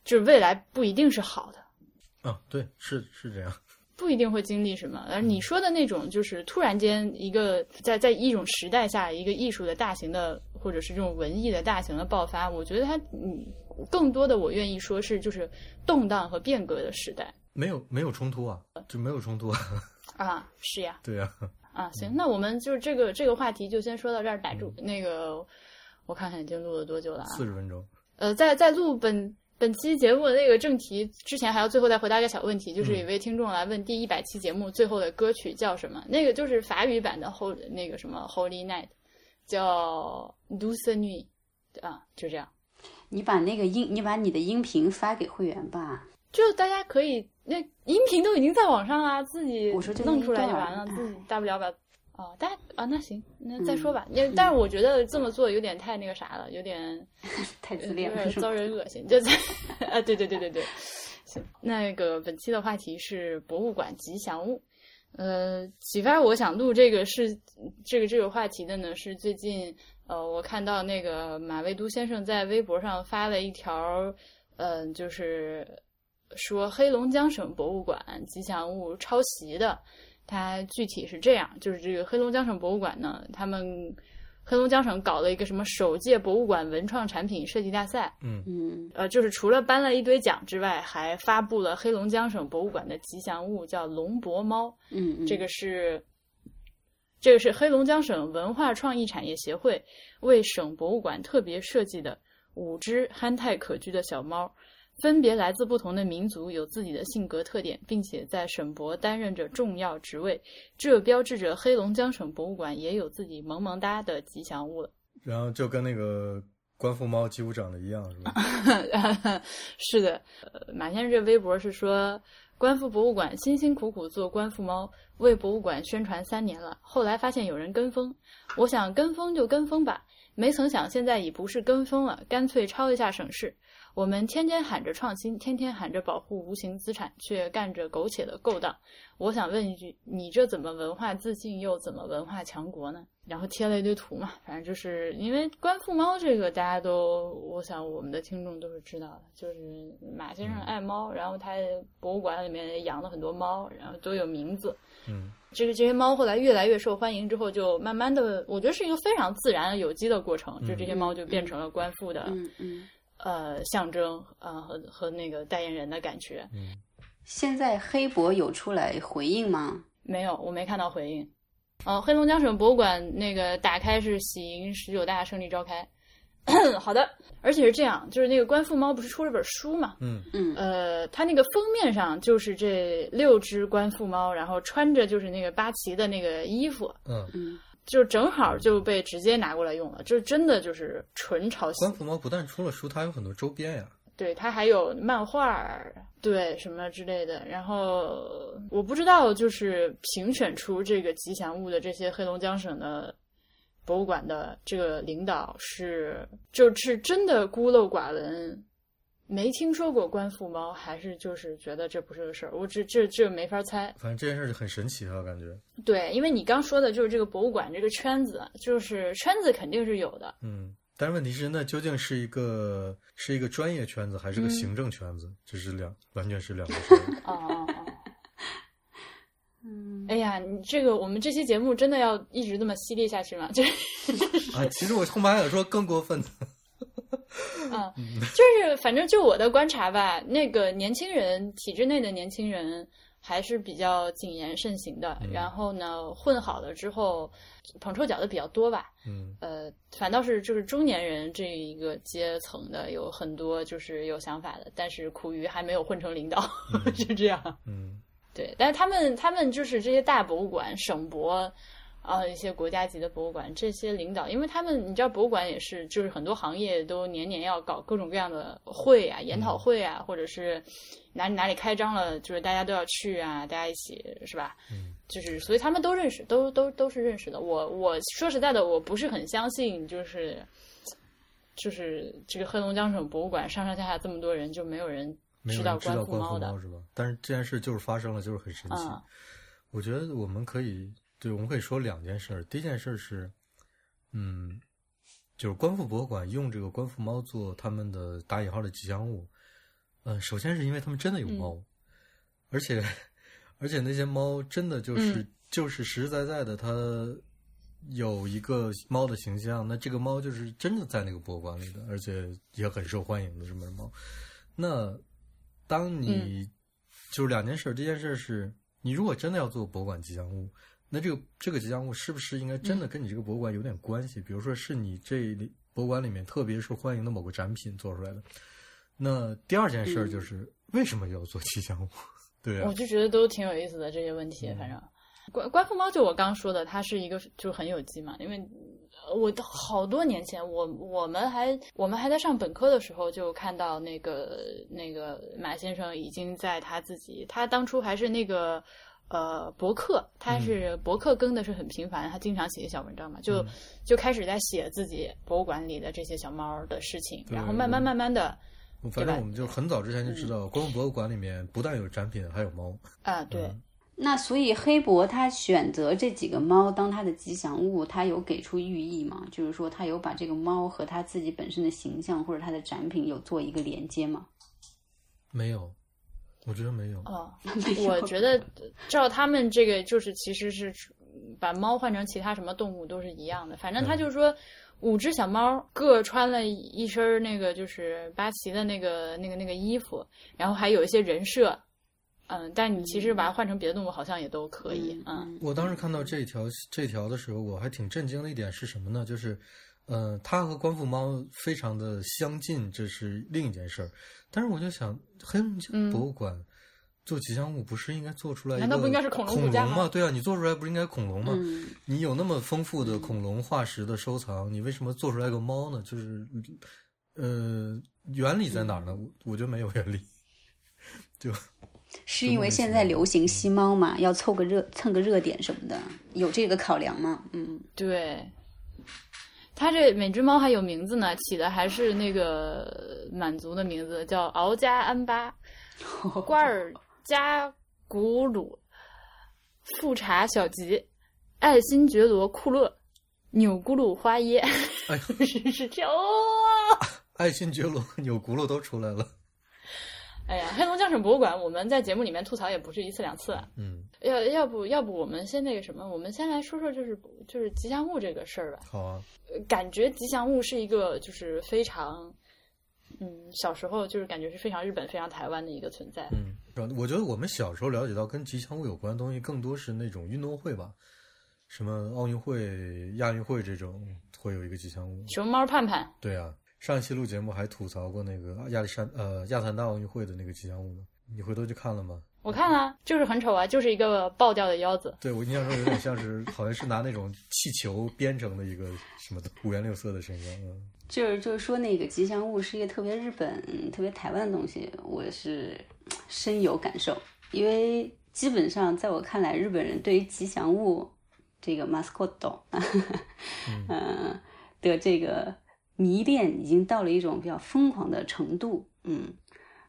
就是未来不一定是好的，啊，对，是是这样，不一定会经历什么。而你说的那种，就是突然间一个在在一种时代下，一个艺术的大型的，或者是这种文艺的大型的爆发，我觉得它，嗯，更多的我愿意说是就是动荡和变革的时代，没有没有冲突啊，就没有冲突啊，啊，是呀，对呀，啊，行，那我们就是这个这个话题就先说到这儿，打住。那个我看看已经录了多久了啊？四十分钟。呃，在在录本。本期节目的那个正题之前还要最后再回答一个小问题，就是有位听众来问第一百期节目最后的歌曲叫什么？那个就是法语版的 Holy 那个什么 Holy Night，叫 Douce Nuit 啊，就这样。你把那个音，你把你的音频发给会员吧。就大家可以，那音频都已经在网上啊，自己弄出来就完了，自己大不了把。哦，大家啊，那行，那再说吧。因但是我觉得这么做有点太那个啥了，有点 *laughs* 太自恋，有点遭人恶心。就在啊，对对对对对，行。那个本期的话题是博物馆吉祥物。呃，启发我想录这个是这个这个话题的呢，是最近呃，我看到那个马未都先生在微博上发了一条，嗯，就是说黑龙江省博物馆吉祥物抄袭的。它具体是这样，就是这个黑龙江省博物馆呢，他们黑龙江省搞了一个什么首届博物馆文创产品设计大赛，嗯嗯，呃，就是除了颁了一堆奖之外，还发布了黑龙江省博物馆的吉祥物，叫龙博猫，嗯，这个是这个是黑龙江省文化创意产业协会为省博物馆特别设计的五只憨态可掬的小猫。分别来自不同的民族，有自己的性格特点，并且在省博担任着重要职位，这标志着黑龙江省博物馆也有自己萌萌哒的吉祥物了。*laughs* 然后就跟那个官复猫几乎长得一样，是吧？*laughs* 是的，马先生这微博是说，官复博物馆辛辛苦苦做官复猫，为博物馆宣传三年了，后来发现有人跟风，我想跟风就跟风吧，没曾想现在已不是跟风了，干脆抄一下省市。我们天天喊着创新，天天喊着保护无形资产，却干着苟且的勾当。我想问一句，你这怎么文化自信，又怎么文化强国呢？然后贴了一堆图嘛，反正就是因为观复猫这个，大家都，我想我们的听众都是知道的，就是马先生爱猫，然后他博物馆里面养了很多猫，然后都有名字。嗯，这个这些猫后来越来越受欢迎之后，就慢慢的，我觉得是一个非常自然的有机的过程，就这些猫就变成了官复的。嗯嗯。呃，象征呃和和那个代言人的感觉。嗯，现在黑博有出来回应吗？没有，我没看到回应。呃，黑龙江省博物馆那个打开是喜迎十九大胜利召开。*coughs* 好的，而且是这样，就是那个观复猫不是出了本书嘛？嗯嗯。呃，它那个封面上就是这六只观复猫，然后穿着就是那个八旗的那个衣服。嗯嗯。就正好就被直接拿过来用了，就真的就是纯抄袭。官复猫不但出了书，它有很多周边呀。对，它还有漫画，对什么之类的。然后我不知道，就是评选出这个吉祥物的这些黑龙江省的博物馆的这个领导是，就是真的孤陋寡闻。没听说过观复猫，还是就是觉得这不是个事儿，我这这这没法猜。反正这件事就很神奇啊，感觉。对，因为你刚说的就是这个博物馆这个圈子，就是圈子肯定是有的。嗯，但是问题是，那究竟是一个是一个专业圈子，还是个行政圈子？这是两完全是两个事儿。哦 *laughs* 哦哦。*laughs* 嗯。哎呀，你这个我们这期节目真的要一直这么犀利下去吗？*laughs* 就是啊，其实我后面还想说更过分的。嗯，就是反正就我的观察吧，那个年轻人体制内的年轻人还是比较谨言慎行的。然后呢，混好了之后，捧臭脚的比较多吧。嗯，呃，反倒是就是中年人这一个阶层的有很多就是有想法的，但是苦于还没有混成领导，*laughs* 是这样。嗯，对，但是他们他们就是这些大博物馆、省博。啊，一些国家级的博物馆，这些领导，因为他们你知道，博物馆也是，就是很多行业都年年要搞各种各样的会啊、研讨会啊，或者是哪里哪里开张了，就是大家都要去啊，大家一起是吧？嗯，就是所以他们都认识，都都都是认识的。我我说实在的，我不是很相信，就是就是这个黑龙江省博物馆上上下下这么多人，就没有人知道官复猫的是吧？但是这件事就是发生了，就是很神奇。我觉得我们可以。对，我们可以说两件事。第一件事是，嗯，就是观复博物馆用这个观复猫做他们的打引号的吉祥物。嗯，首先是因为他们真的有猫，而且而且那些猫真的就是就是实实在在的，它有一个猫的形象。那这个猫就是真的在那个博物馆里的，而且也很受欢迎的这么猫。那当你就是两件事，第一件事是你如果真的要做博物馆吉祥物。那这个这个吉祥物是不是应该真的跟你这个博物馆有点关系？比如说是你这里博物馆里面特别受欢迎的某个展品做出来的。那第二件事就是为什么要做吉祥物？*laughs* 对啊，我就觉得都挺有意思的这些问题。反正官官复猫就我刚说的，它是一个就很有机嘛。因为我好多年前，我我们还我们还在上本科的时候，就看到那个那个马先生已经在他自己，他当初还是那个。呃，博客他是博客更的是很频繁，他经常写小文章嘛，就就开始在写自己博物馆里的这些小猫的事情，然后慢慢慢慢的，反正我们就很早之前就知道，公共博物馆里面不但有展品，还有猫啊。对，那所以黑博他选择这几个猫当他的吉祥物，他有给出寓意吗？就是说他有把这个猫和他自己本身的形象或者他的展品有做一个连接吗？没有。我觉得没有。哦，*laughs* 我觉得照他们这个就是其实是把猫换成其他什么动物都是一样的，反正他就是说五只小猫各穿了一身那个就是八旗的那个那个那个衣服，然后还有一些人设，嗯，但你其实把它换成别的动物好像也都可以，嗯。我当时看到这条这条的时候，我还挺震惊的一点是什么呢？就是，呃，它和官复猫非常的相近，这是另一件事儿。但是我就想，黑龙江博物馆做吉祥物不是应该做出来？难道不应该是恐龙吗？对啊，你做出来不是应该恐龙吗？你有那么丰富的恐龙化石的收藏，你为什么做出来个猫呢？就是，呃，原理在哪儿呢？我我觉得没有原理。就是因为现在流行吸猫嘛，要凑个热蹭个热点什么的，有这个考量吗？嗯，对。它这每只猫还有名字呢，起的还是那个满族的名字，叫敖加安巴、瓜尔加古鲁、富察小吉、爱新觉罗库勒、钮咕噜花耶，哎 *laughs* 是是这样哦。*laughs* 爱新觉罗、钮咕噜都出来了。哎呀，黑龙江省博物馆，我们在节目里面吐槽也不是一次两次了。嗯，要要不要不我们先那个什么，我们先来说说就是就是吉祥物这个事儿吧。好啊。呃感觉吉祥物是一个就是非常，嗯，小时候就是感觉是非常日本、非常台湾的一个存在。嗯，我觉得我们小时候了解到跟吉祥物有关的东西，更多是那种运动会吧，什么奥运会、亚运会这种会有一个吉祥物。熊猫盼盼，对啊，上一期录节目还吐槽过那个亚历山呃亚特兰大奥运会的那个吉祥物呢，你回头去看了吗？我看了，就是很丑啊，就是一个爆掉的腰子。对我印象中有点像是，好像是拿那种气球编成的一个什么的五颜六色的身上。嗯，就是就是说那个吉祥物是一个特别日本、特别台湾的东西，我是深有感受。因为基本上在我看来，日本人对于吉祥物这个 mascot，嗯 *laughs* 的这个迷恋已经到了一种比较疯狂的程度。嗯，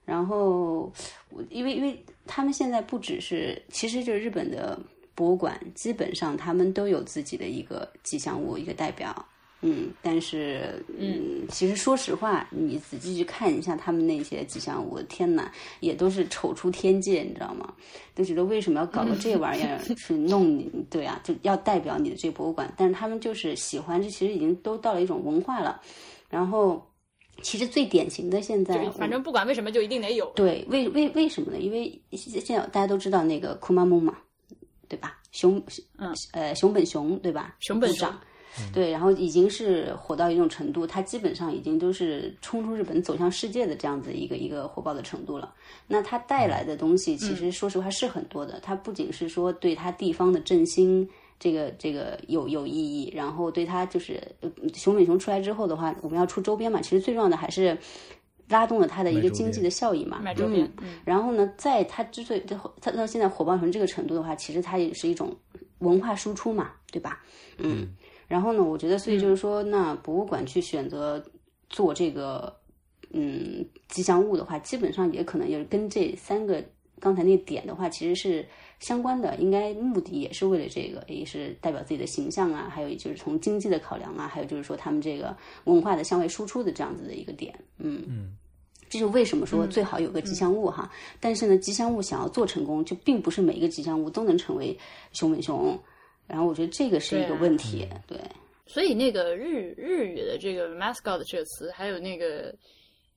然后我因为因为他们现在不只是，其实就是日本的博物馆，基本上他们都有自己的一个吉祥物，一个代表。嗯，但是嗯，其实说实话，你仔细去看一下他们那些吉祥物，天哪，也都是丑出天界，你知道吗？都觉得为什么要搞个这玩意儿去弄你？对啊，就要代表你的这博物馆，但是他们就是喜欢，这其实已经都到了一种文化了。然后，其实最典型的现在，反正不管为什么就一定得有。对，为为为什么呢？因为现在大家都知道那个库玛蒙嘛，对吧？熊，嗯，呃，熊本熊，对吧？熊本熊。对，然后已经是火到一种程度，它基本上已经都是冲出日本走向世界的这样子一个一个火爆的程度了。那它带来的东西，其实说实话是很多的。它不仅是说对它地方的振兴这个这个有有意义，然后对它就是呃熊本熊出来之后的话，我们要出周边嘛，其实最重要的还是拉动了它的一个经济的效益嘛。买周边，嗯。然后呢，在它之所以它到现在火爆成这个程度的话，其实它也是一种文化输出嘛，对吧？嗯。然后呢，我觉得，所以就是说，那博物馆去选择做这个，嗯，吉祥物的话，基本上也可能也是跟这三个刚才那个点的话，其实是相关的。应该目的也是为了这个，也是代表自己的形象啊，还有就是从经济的考量啊，还有就是说他们这个文化的向外输出的这样子的一个点。嗯嗯，这是为什么说最好有个吉祥物哈？但是呢，吉祥物想要做成功，就并不是每一个吉祥物都能成为熊本熊。然后我觉得这个是一个问题，对。所以那个日日语的这个 mascot 这个词，还有那个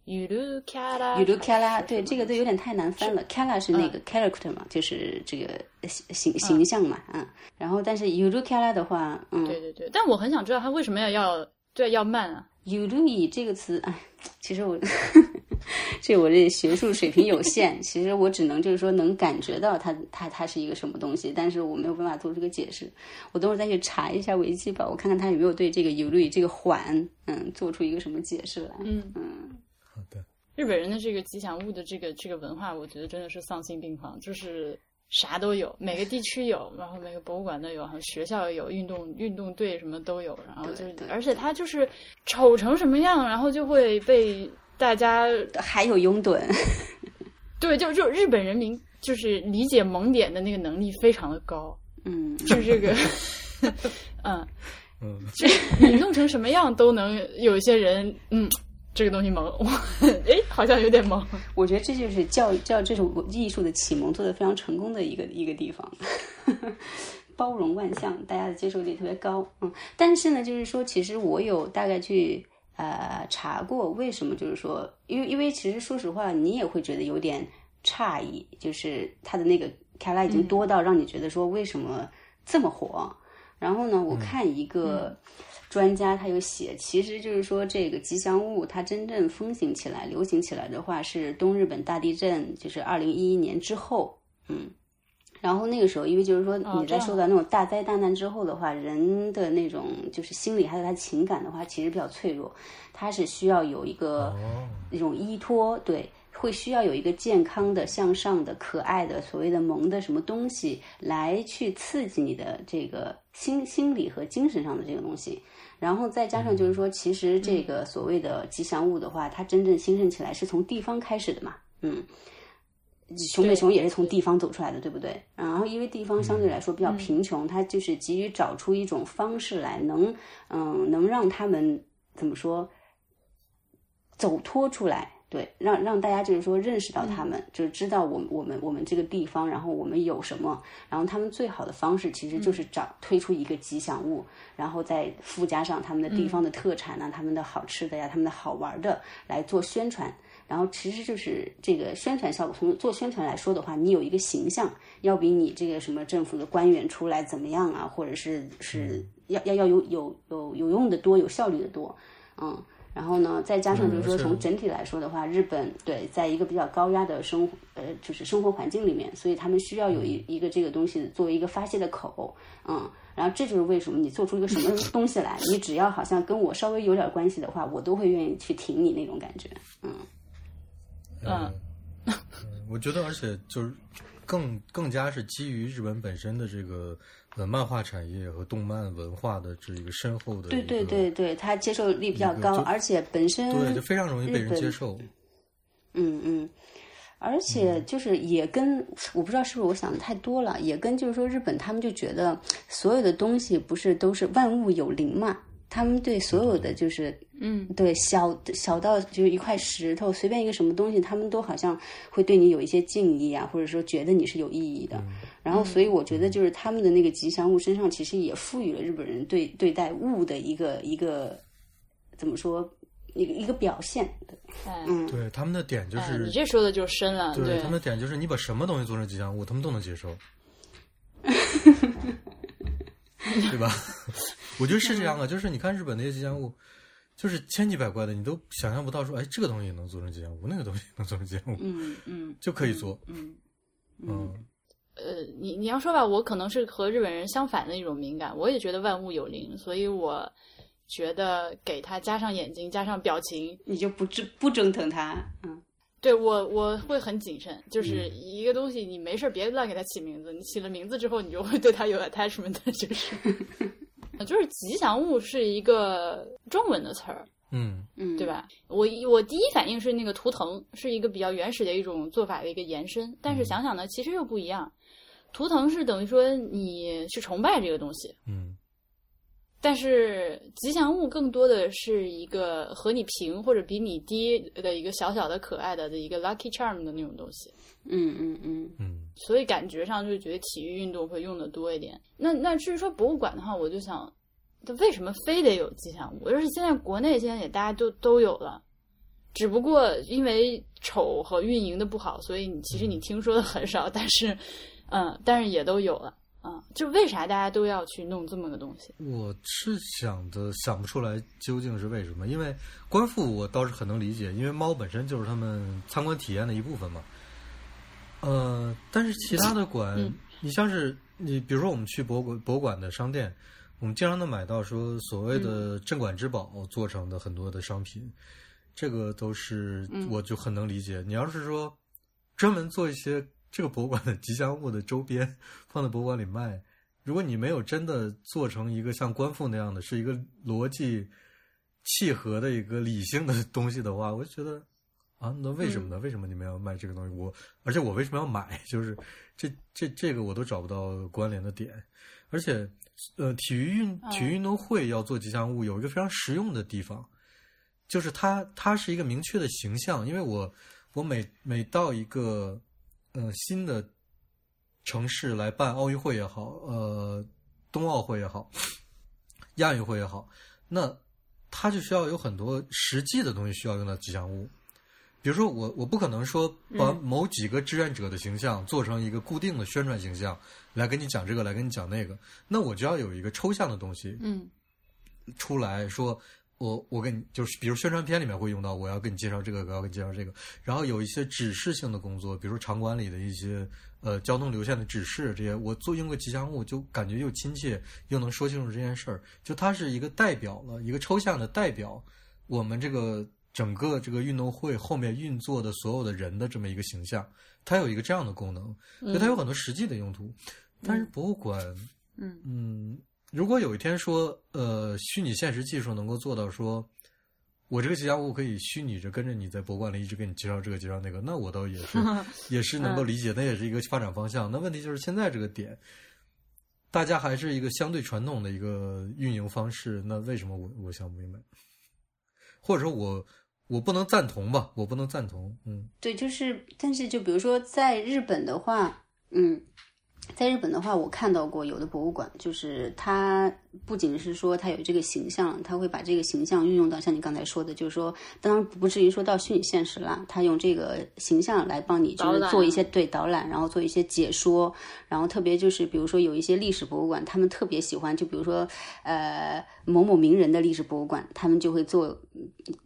yuru kara yuru kara，对这个都有点太难翻了。kara 是那个 character 嘛，就是这个形形象嘛，嗯。然后但是 yuru kara 的话，嗯，对对对。但我很想知道他为什么要要对要慢啊？yuru 这个词，哎，其实我。*laughs* 这我这学术水平有限，其实我只能就是说能感觉到它它它是一个什么东西，但是我没有办法做出个解释。我等会儿再去查一下维基吧，我看看他有没有对这个有利这个环嗯做出一个什么解释来。嗯嗯，好的。日本人的这个吉祥物的这个这个文化，我觉得真的是丧心病狂，就是啥都有，每个地区有，然后每个博物馆都有，好像学校有，运动运动队什么都有，然后就是，而且它就是丑成什么样，然后就会被。大家还有拥趸，*laughs* 对，就就日本人民就是理解萌点的那个能力非常的高，嗯，就这个，*laughs* 嗯嗯，就你弄成什么样都能有一些人，嗯，这个东西萌，*laughs* 哎，好像有点萌。我觉得这就是教教这种艺术的启蒙做的非常成功的一个一个地方，*laughs* 包容万象，大家的接受力特别高，嗯，但是呢，就是说，其实我有大概去。呃，查过为什么？就是说，因为因为其实说实话，你也会觉得有点诧异，就是他的那个卡拉已经多到让你觉得说为什么这么火。然后呢，我看一个专家他有写，其实就是说这个吉祥物它真正风行起来、流行起来的话，是东日本大地震，就是二零一一年之后，嗯。然后那个时候，因为就是说你在受到那种大灾大难之后的话，人的那种就是心理还有他情感的话，其实比较脆弱，他是需要有一个那种依托，对，会需要有一个健康的、向上的、可爱的、所谓的萌的什么东西来去刺激你的这个心心理和精神上的这个东西。然后再加上就是说，其实这个所谓的吉祥物的话，它真正兴盛起来是从地方开始的嘛，嗯。熊本熊也是从地方走出来的，对不对？然后因为地方相对来说比较贫穷，它就是急于找出一种方式来，能嗯，能让他们怎么说走脱出来？对，让让大家就是说认识到他们，就是知道我们我们我们这个地方，然后我们有什么，然后他们最好的方式其实就是找推出一个吉祥物，然后再附加上他们的地方的特产啊，他们的好吃的呀，他们的好玩的来做宣传。然后其实就是这个宣传效果，从做宣传来说的话，你有一个形象，要比你这个什么政府的官员出来怎么样啊，或者是是要要要有有有有用的多，有效率的多，嗯。然后呢，再加上就是说，从整体来说的话，日本对，在一个比较高压的生活，呃，就是生活环境里面，所以他们需要有一一个这个东西作为一个发泄的口，嗯，然后这就是为什么你做出一个什么 *laughs* 东西来，你只要好像跟我稍微有点关系的话，我都会愿意去挺你那种感觉，嗯，嗯，我觉得，而且就是更更加是基于日本本身的这个。呃，漫画产业和动漫文化的这一个深厚的，对对对对，它接受力比较高，而且本身对就非常容易被人接受。嗯嗯，而且就是也跟我不知道是不是我想的太多了，也跟就是说日本他们就觉得所有的东西不是都是万物有灵嘛。他们对所有的就是，嗯，对小小到就是一块石头，随便一个什么东西，他们都好像会对你有一些敬意啊，或者说觉得你是有意义的。然后，所以我觉得就是他们的那个吉祥物身上，其实也赋予了日本人对对待物的一个一个怎么说一个一个表现。嗯，对他们的点就是，你这说的就深了。对他们的点就是，你把什么东西做成吉祥物，他们都能接受。*laughs* 对吧？*laughs* 我觉得是这样的，就是你看日本那些吉祥物，就是千奇百怪的，你都想象不到说，哎，这个东西也能做成吉祥物，那个东西能做成吉祥物，嗯嗯，*laughs* 就可以做，嗯嗯。呃，你你要说吧，我可能是和日本人相反的一种敏感，我也觉得万物有灵，所以我觉得给他加上眼睛，加上表情，你就不折不折腾他，嗯。对我我会很谨慎，就是一个东西你没事别乱给它起名字，你起了名字之后，你就会对它有 attachment，就是，*laughs* 就是吉祥物是一个中文的词儿，嗯嗯，对吧？我我第一反应是那个图腾是一个比较原始的一种做法的一个延伸，但是想想呢，其实又不一样，图腾是等于说你是崇拜这个东西，嗯。但是吉祥物更多的是一个和你平或者比你低的一个小小的可爱的的一个 lucky charm 的那种东西。嗯嗯嗯嗯。所以感觉上就觉得体育运动会用的多一点。那那至于说博物馆的话，我就想，它为什么非得有吉祥物？就是现在国内现在也大家都都有了，只不过因为丑和运营的不好，所以你其实你听说的很少。但是，嗯，但是也都有了。啊，就为啥大家都要去弄这么个东西？我是想的想不出来究竟是为什么。因为官复我倒是很能理解，因为猫本身就是他们参观体验的一部分嘛。呃，但是其他的馆，你像是你，比如说我们去博物馆博物馆的商店，我们经常能买到说所谓的镇馆之宝做成的很多的商品，这个都是我就很能理解。你要是说专门做一些。这个博物馆的吉祥物的周边 *laughs* 放在博物馆里卖，如果你没有真的做成一个像官复那样的是一个逻辑契合的一个理性的东西的话，我就觉得啊，那为什么呢？为什么你们要卖这个东西？我而且我为什么要买？*laughs* 就是这这这个我都找不到关联的点。而且呃，体育运体育运动会要做吉祥物，有一个非常实用的地方，就是它它是一个明确的形象。因为我我每每到一个。呃，新的城市来办奥运会也好，呃，冬奥会也好，亚运会也好，那它就需要有很多实际的东西需要用到吉祥物。比如说，我我不可能说把某几个志愿者的形象做成一个固定的宣传形象来跟你讲这个，来跟你讲那个，那我就要有一个抽象的东西，嗯，出来说。我我跟你就是，比如宣传片里面会用到，我要跟你介绍这个，我要跟你介绍这个。然后有一些指示性的工作，比如说场馆里的一些呃交通流线的指示，这些我做用个吉祥物，就感觉又亲切，又能说清楚这件事儿。就它是一个代表了一个抽象的代表，我们这个整个这个运动会后面运作的所有的人的这么一个形象，它有一个这样的功能，所以它有很多实际的用途。但是博物馆，嗯嗯。如果有一天说，呃，虚拟现实技术能够做到说，我这个吉祥物可以虚拟着跟着你在博物馆里一直给你介绍这个介绍那个，那我倒也是 *laughs* 也是能够理解，那也是一个发展方向。那问题就是现在这个点，大家还是一个相对传统的一个运营方式，那为什么我我想不明白？或者说我我我不能赞同吧？我不能赞同，嗯，对，就是，但是就比如说在日本的话，嗯，在日本的话，我看到过有的博物馆，就是它不仅是说它有这个形象，它会把这个形象运用到像你刚才说的，就是说，当然不至于说到虚拟现实啦，它用这个形象来帮你就是做一些对导览，然后做一些解说，然后特别就是比如说有一些历史博物馆，他们特别喜欢，就比如说呃某某名人的历史博物馆，他们就会做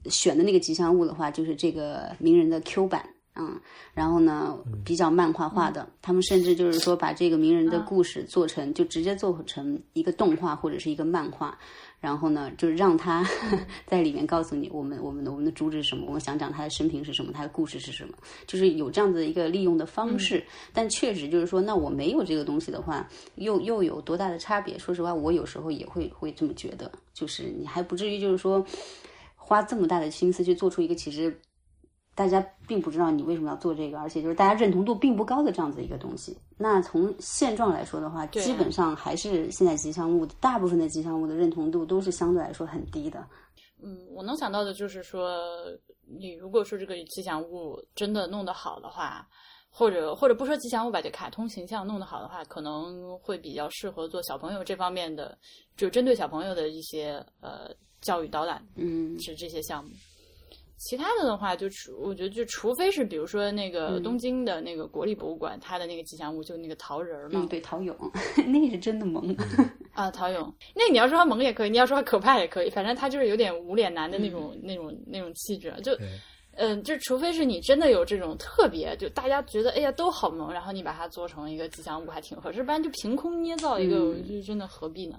选的那个吉祥物的话，就是这个名人的 Q 版。嗯，然后呢，比较漫画化的，他们甚至就是说把这个名人的故事做成，就直接做成一个动画或者是一个漫画，然后呢，就是让他 *laughs* 在里面告诉你我们我们的我们的主旨是什么，我们想讲他的生平是什么，他的故事是什么，就是有这样子的一个利用的方式。但确实就是说，那我没有这个东西的话，又又有多大的差别？说实话，我有时候也会会这么觉得，就是你还不至于就是说花这么大的心思去做出一个其实。大家并不知道你为什么要做这个，而且就是大家认同度并不高的这样子一个东西。那从现状来说的话，基本上还是现在吉祥物大部分的吉祥物的认同度都是相对来说很低的。嗯，我能想到的就是说，你如果说这个吉祥物真的弄得好的话，或者或者不说吉祥物吧，就卡通形象弄得好的话，可能会比较适合做小朋友这方面的，就针对小朋友的一些呃教育导览嗯是这些项目。其他的的话，就除我觉得就除非是比如说那个嗯东京的那个国立博物馆，它的那个吉祥物就那个桃仁儿嘛，嗯，对，陶俑 *laughs* 那个是真的萌。*laughs* 啊，陶俑，那你要说它萌也可以，你要说它可怕也可以，反正它就是有点无脸男的那种、那种那种气质，就，嗯，就除非是你真的有这种特别，就大家觉得哎呀都好萌，然后你把它做成一个吉祥物还挺合适，不然就凭空捏造一个，就真的何必呢？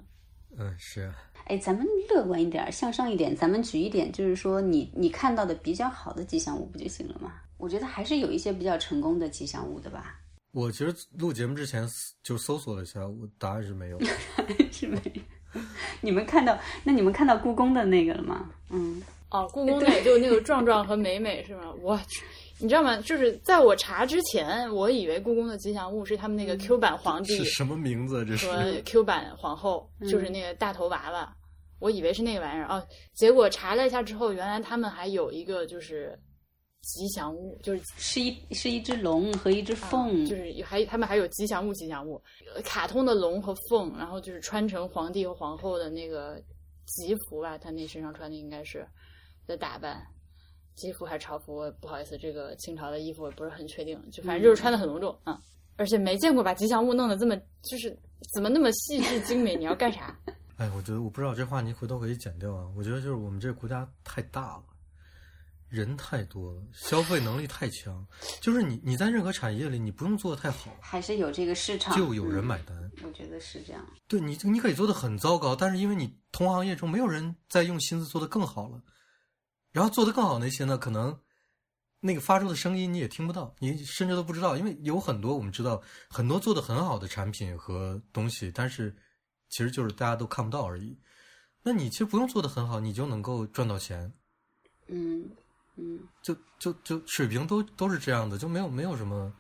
嗯，是啊。哎，咱们乐观一点，向上一点，咱们举一点，就是说你你看到的比较好的吉祥物不就行了吗？我觉得还是有一些比较成功的吉祥物的吧，我其实录节目之前就搜索了一下，我答案是没有。*laughs* 是没有？你们看到那你们看到故宫的那个了吗？嗯，哦，故宫那就那个壮壮和美美是吗？我去，你知道吗？就是在我查之前，我以为故宫的吉祥物是他们那个 Q 版皇帝是什么名字啊？这是和 *laughs* Q 版皇后，就是那个大头娃娃，我以为是那个玩意儿哦。结果查了一下之后，原来他们还有一个就是吉祥物，就是是一是一只龙和一只凤，就是还他们还有吉祥物，吉祥物，呃卡通的龙和凤，然后就是穿成皇帝和皇后的那个吉服吧，他那身上穿的应该是的打扮。吉服还是朝服，我不好意思，这个清朝的衣服我不是很确定，就反正就是穿的很隆重啊、嗯，而且没见过把吉祥物弄得这么，就是怎么那么细致精美？你要干啥？*laughs* 哎，我觉得我不知道这话你回头可以剪掉啊。我觉得就是我们这个国家太大了，人太多了，消费能力太强，就是你你在任何产业里，你不用做的太好，还是有这个市场，就有人嗯买单。我觉得是这样。对你，你可以做的很糟糕，但是因为你同行业中没有人在用心思做的更好了，然后做的更好那些呢，可能那个发出的声音你也听不到，你甚至都不知道，因为有很多我们知道很多做的很好的产品和东西，但是其实就是大家都看不到而已。那你其实不用做的很好，你就能够赚到钱，嗯嗯，就就就水平都都是这样的，就没有没有什么，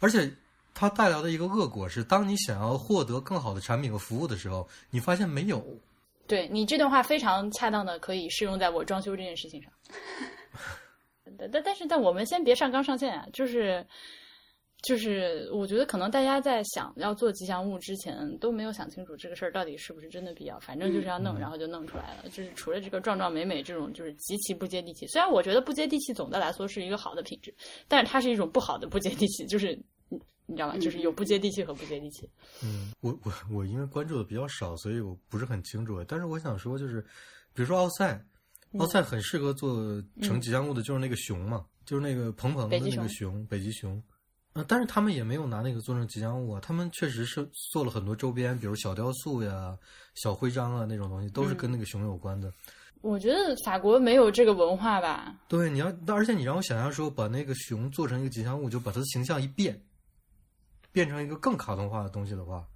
而且它带来的一个恶果是，当你想要获得更好的产品和服务的时候，你发现没有。对你这段话非常恰当的，可以适用在我装修这件事情上。但但但是，但我们先别上纲上线啊，就是就是，我觉得可能大家在想要做吉祥物之前都没有想清楚这个事儿到底是不是真的必要，反正就是要弄，嗯然后就弄出来了。就是除了这个壮壮美美这种，就是极其不接地气。虽然我觉得不接地气总的来说是一个好的品质，但是它是一种不好的不接地气，就是你你知道吧？就是有不接地气和不接地气。嗯，我我我因为关注的比较少，所以我不是很清楚。但是我想说，就是比如说奥赛，嗯奥赛很适合做成吉祥物的，就是那个熊嘛，就是那个蓬蓬的那个熊，北极熊。呃，但是他们也没有拿那个做成吉祥物啊，他们确实是做了很多周边，比如小雕塑呀、小徽章啊那种东西，都是跟那个熊有关的。我觉得法国没有这个文化吧，对，你要，而且你让我想象说，把那个熊做成一个吉祥物，就把它的形象一变，变成一个更卡通化的东西的话，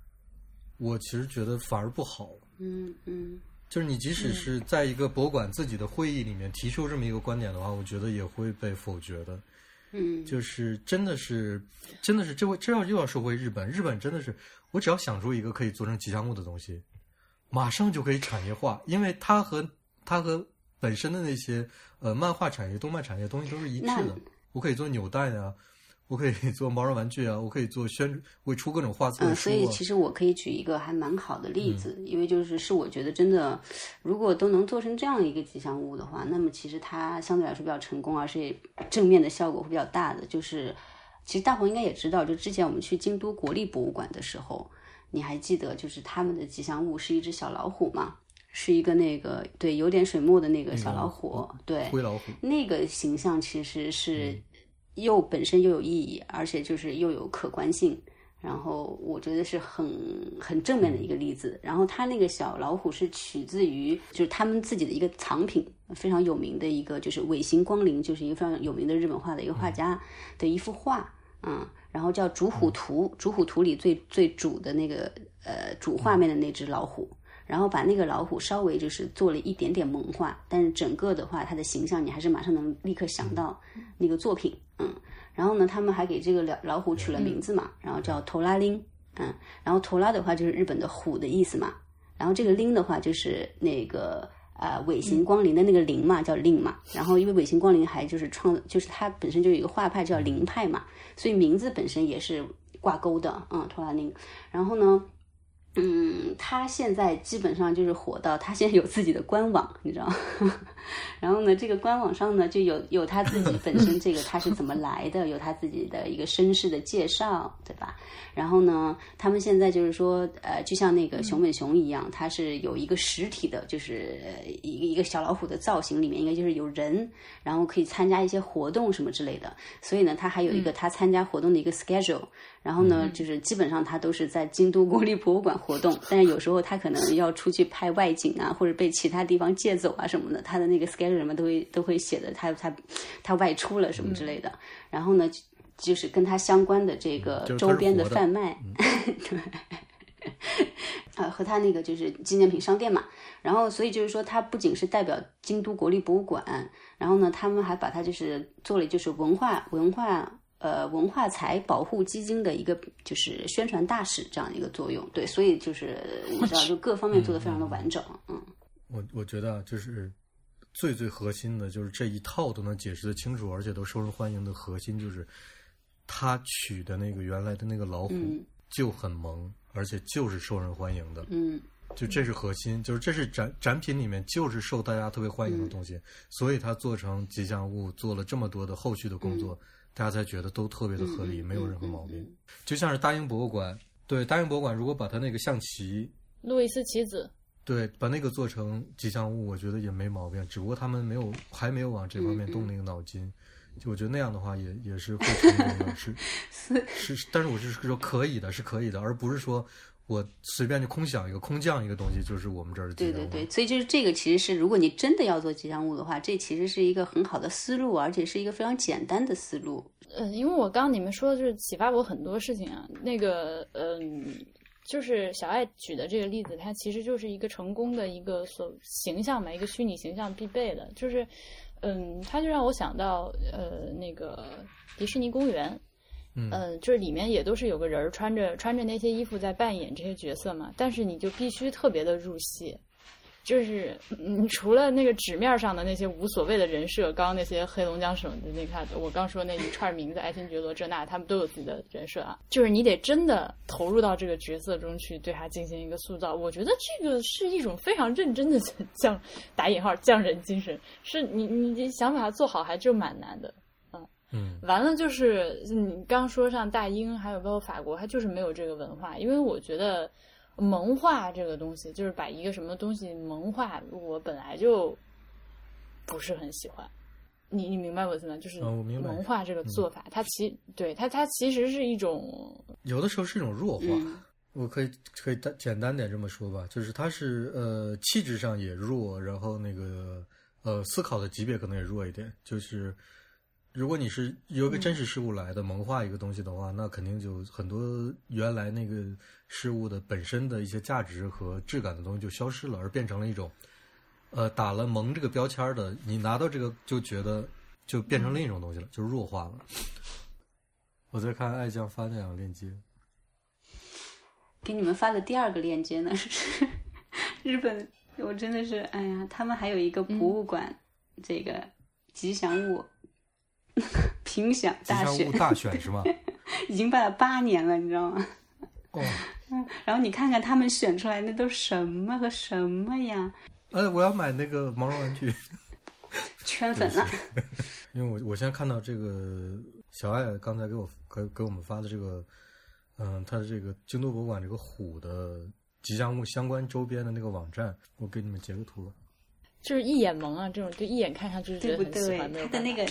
我其实觉得反而不好。嗯嗯就是你即使是在一个博物馆自己的会议里面提出这么一个观点的话，我觉得也会被否决的。嗯，就是真的是，真的是，这回这要又要说回日本，日本真的是，我只要想出一个可以做成吉祥物的东西，马上就可以产业化，因为它和它和本身的那些呃漫画产业、动漫产业东西都是一致的。我可以做纽带呀、我可以 *laughs* 做毛绒玩具啊，我可以做宣，会出各种画册嗯。所以其实我可以举一个还蛮好的例子，因为就是是我觉得真的，如果都能做成这样一个吉祥物的话，那么其实它相对来说比较成功，而且正面的效果会比较大的。就是其实大鹏应该也知道，就之前我们去京都国立博物馆的时候，你还记得就是他们的吉祥物是一只小老虎吗？是一个那个对有点水墨的那个小老虎，对，灰老虎，那个形象其实是又本身又有意义，而且就是又有可观性。然后我觉得是很很正面的一个例子。然后他那个小老虎是取自于就是他们自己的一个藏品，非常有名的一个就是尾形光临，就是一个非常有名的日本画的一个画家的一幅画，嗯，然后叫《主虎图》，《主虎图》里最最主的那个呃主画面的那只老虎。然后把那个老虎稍微就是做了一点点萌化，但是整个的话，它的形象你还是马上能立刻想到那个作品，嗯。然后呢，他们还给这个老老虎取了名字嘛，然后叫头拉拎，嗯。然后头拉的话就是日本的虎的意思嘛，然后这个拎的话就是那个呃尾形光临的那个灵嘛，叫令嘛。然后因为尾形光临还就是创，就是它本身就有一个画派叫灵派嘛，所以名字本身也是挂钩的，嗯，头拉拎。然后呢。嗯，他现在基本上就是火到他现在有自己的官网，你知道吗？*laughs* 然后呢，这个官网上呢就有有他自己本身这个他是怎么来的，有他自己的一个身世的介绍，对吧？然后呢，他们现在就是说，呃，就像那个熊本熊一样，它是有一个实体的，就是一个一个小老虎的造型，里面应该就是有人，然后可以参加一些活动什么之类的。所以呢，他还有一个他参加活动的一个 schedule。然后呢，就是基本上他都是在京都国立博物馆活动，但是有时候他可能要出去拍外景啊，或者被其他地方借走啊什么的，他的那个 schedule 什么都会都会写的他他他外出了什么之类的。然后呢，就是跟他相关的这个周边的贩卖，*laughs* 对，呃，和他那个就是纪念品商店嘛。然后所以就是说，他不仅是代表京都国立博物馆，然后呢，他们还把它就是做了就是文化文化。呃，文化财保护基金的一个就是宣传大使这样一个作用，对，所以就是你知道，就各方面做的非常的完整，嗯。我我觉得就是最最核心的，就是这一套都能解释的清楚，而且都受人欢迎的核心，就是他取的那个原来的那个老虎就很萌，而且就是受人欢迎的，嗯，就这是核心，就是这是展展品里面就是受大家特别欢迎的东西，所以他做成吉祥物，做了这么多的后续的工作。大家才觉得都特别的合理，没有任何毛病。就像是大英博物馆，对大英博物馆，如果把它那个象棋，路易斯棋子，对，把那个做成吉祥物，我觉得也没毛病。只不过他们没有，还没有往这方面动那个脑筋。就我觉得那样的话，也也是会成功的，是 *laughs* 是。但是我是说可以的，是可以的，而不是说。我随便就空想一个空降一个东西，就是我们这儿的对对对，所以就是这个，其实是如果你真的要做吉祥物的话，这其实是一个很好的思路，而且是一个非常简单的思路。嗯，因为我刚刚你们说的就是启发我很多事情啊。那个，嗯，就是小爱举的这个例子，它其实就是一个成功的一个所形象嘛，一个虚拟形象必备的，就是，嗯，它就让我想到，呃，那个迪士尼公园。嗯，就是里面也都是有个人穿着穿着那些衣服在扮演这些角色嘛，但是你就必须特别的入戏，就是你除了那个纸面上的那些无所谓的人设，刚刚那些黑龙江省的那看，我刚说那一串名字，爱新觉罗这那，他们都有自己的人设啊，就是你得真的投入到这个角色中去，对他进行一个塑造。我觉得这个是一种非常认真的 *laughs* 匠打引号匠人精神，是你你想把它做好，还就蛮难的。嗯，完了就是你刚说上大英，还有包括法国，它就是没有这个文化。因为我觉得萌化这个东西，就是把一个什么东西萌化，我本来就不是很喜欢。你你明白我意思吗？就是萌化这个做法，它其对它它其实是一种有的时候是一种弱化。我可以可以单简单点这么说吧，就是它是呃气质上也弱，然后那个呃思考的级别可能也弱一点，就是。如果你是由一个真实事物来的萌化一个东西的话，那肯定就很多原来那个事物的本身的一些价值和质感的东西就消失了，而变成了一种，呃，打了萌这个标签的，你拿到这个就觉得就变成另一种东西了，就弱化了。我在看爱酱发那两个链接，给你们发的第二个链接呢 *laughs* 是日本，我真的是哎呀，他们还有一个博物馆，这个吉祥物 *laughs* 评选大选大选是吗？*laughs* 已经办了八年了，你知道吗？哦，*laughs* 然后你看看他们选出来那都什么和什么呀，呃，我要买那个毛绒玩具，圈粉了。因为我我现在看到这个小爱刚才给我给给我们发的这个，嗯，他的这个京都博物馆这个虎的吉祥物相关周边的那个网站，我给你们截个图吧。就是一眼萌啊，这种就一眼看上去就觉对不对得很喜欢，没有他的那个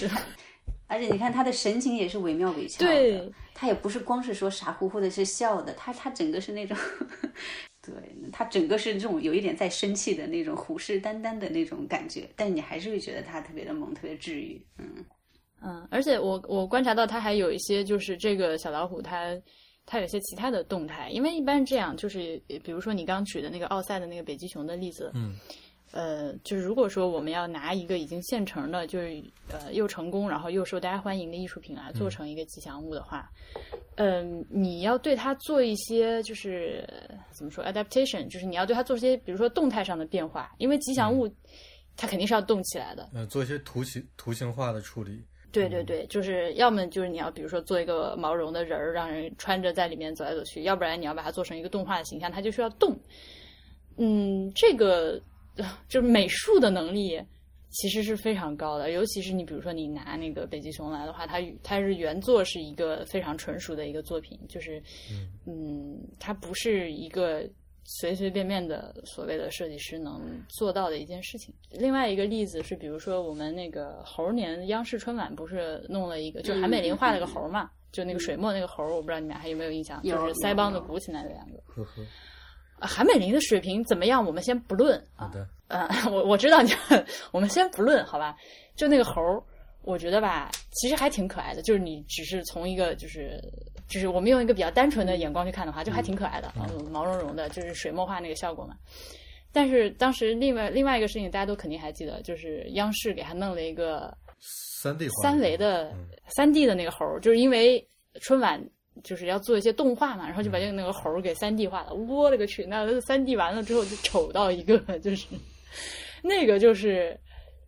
而且你看他的神情也是惟妙惟肖的，对，他也不是光是说傻乎乎的是笑的，他他整个是那种，*laughs* 对他整个是这种有一点在生气的那种虎视眈眈的那种感觉，但你还是会觉得他特别的萌，特别治愈，嗯嗯，而且我我观察到他还有一些就是这个小老虎它。它有些其他的动态，因为一般这样，就是比如说你刚举的那个奥赛的那个北极熊的例子，嗯，呃，就是如果说我们要拿一个已经现成的，就是呃又成功然后又受大家欢迎的艺术品来做成一个吉祥物的话，嗯、你要对它做一些就是怎么说 adaptation，就是你要对它做一些比如说动态上的变化，因为吉祥物它肯定是要动起来的，呃，做一些图形图形化的处理。对对对，就是要么就是你要比如说做一个毛绒的人儿，让人穿着在里面走来走去，要不然你要把它做成一个动画的形象，它就需要动。嗯，这个呃就是美术的能力其实是非常高的，尤其是你比如说你拿那个北极熊来的话，它它是原作是一个非常纯熟的一个作品，就是嗯，它不是一个随随便便的所谓的设计师能做到的一件事情。另外一个例子是，比如说我们那个猴年央视春晚不是弄了一个，就韩美林画了个猴嘛，就那个水墨那个猴，我不知道你们还有没有印象，就是腮帮子鼓起来的两个。韩美林的水平怎么样？我们先不论啊，好的，呃，*laughs* 我我知道你，我们先不论，好吧？就那个猴儿，我觉得吧，其实还挺可爱的。就是你只是从一个就是就是我们用一个比较单纯的眼光去看的话，就还挺可爱的，嗯，毛茸茸的，就是水墨画那个效果嘛。但是当时另外另外一个事情，大家都肯定还记得，就是央视给他弄了一个三 D 画三维的嗯三 D 的那个猴儿，就是因为春晚就是要做一些动画嘛，然后就把这个那个猴儿给三 D 化了。我勒个去！那三 D 完了之后就丑到一个，*laughs* 就是那个就是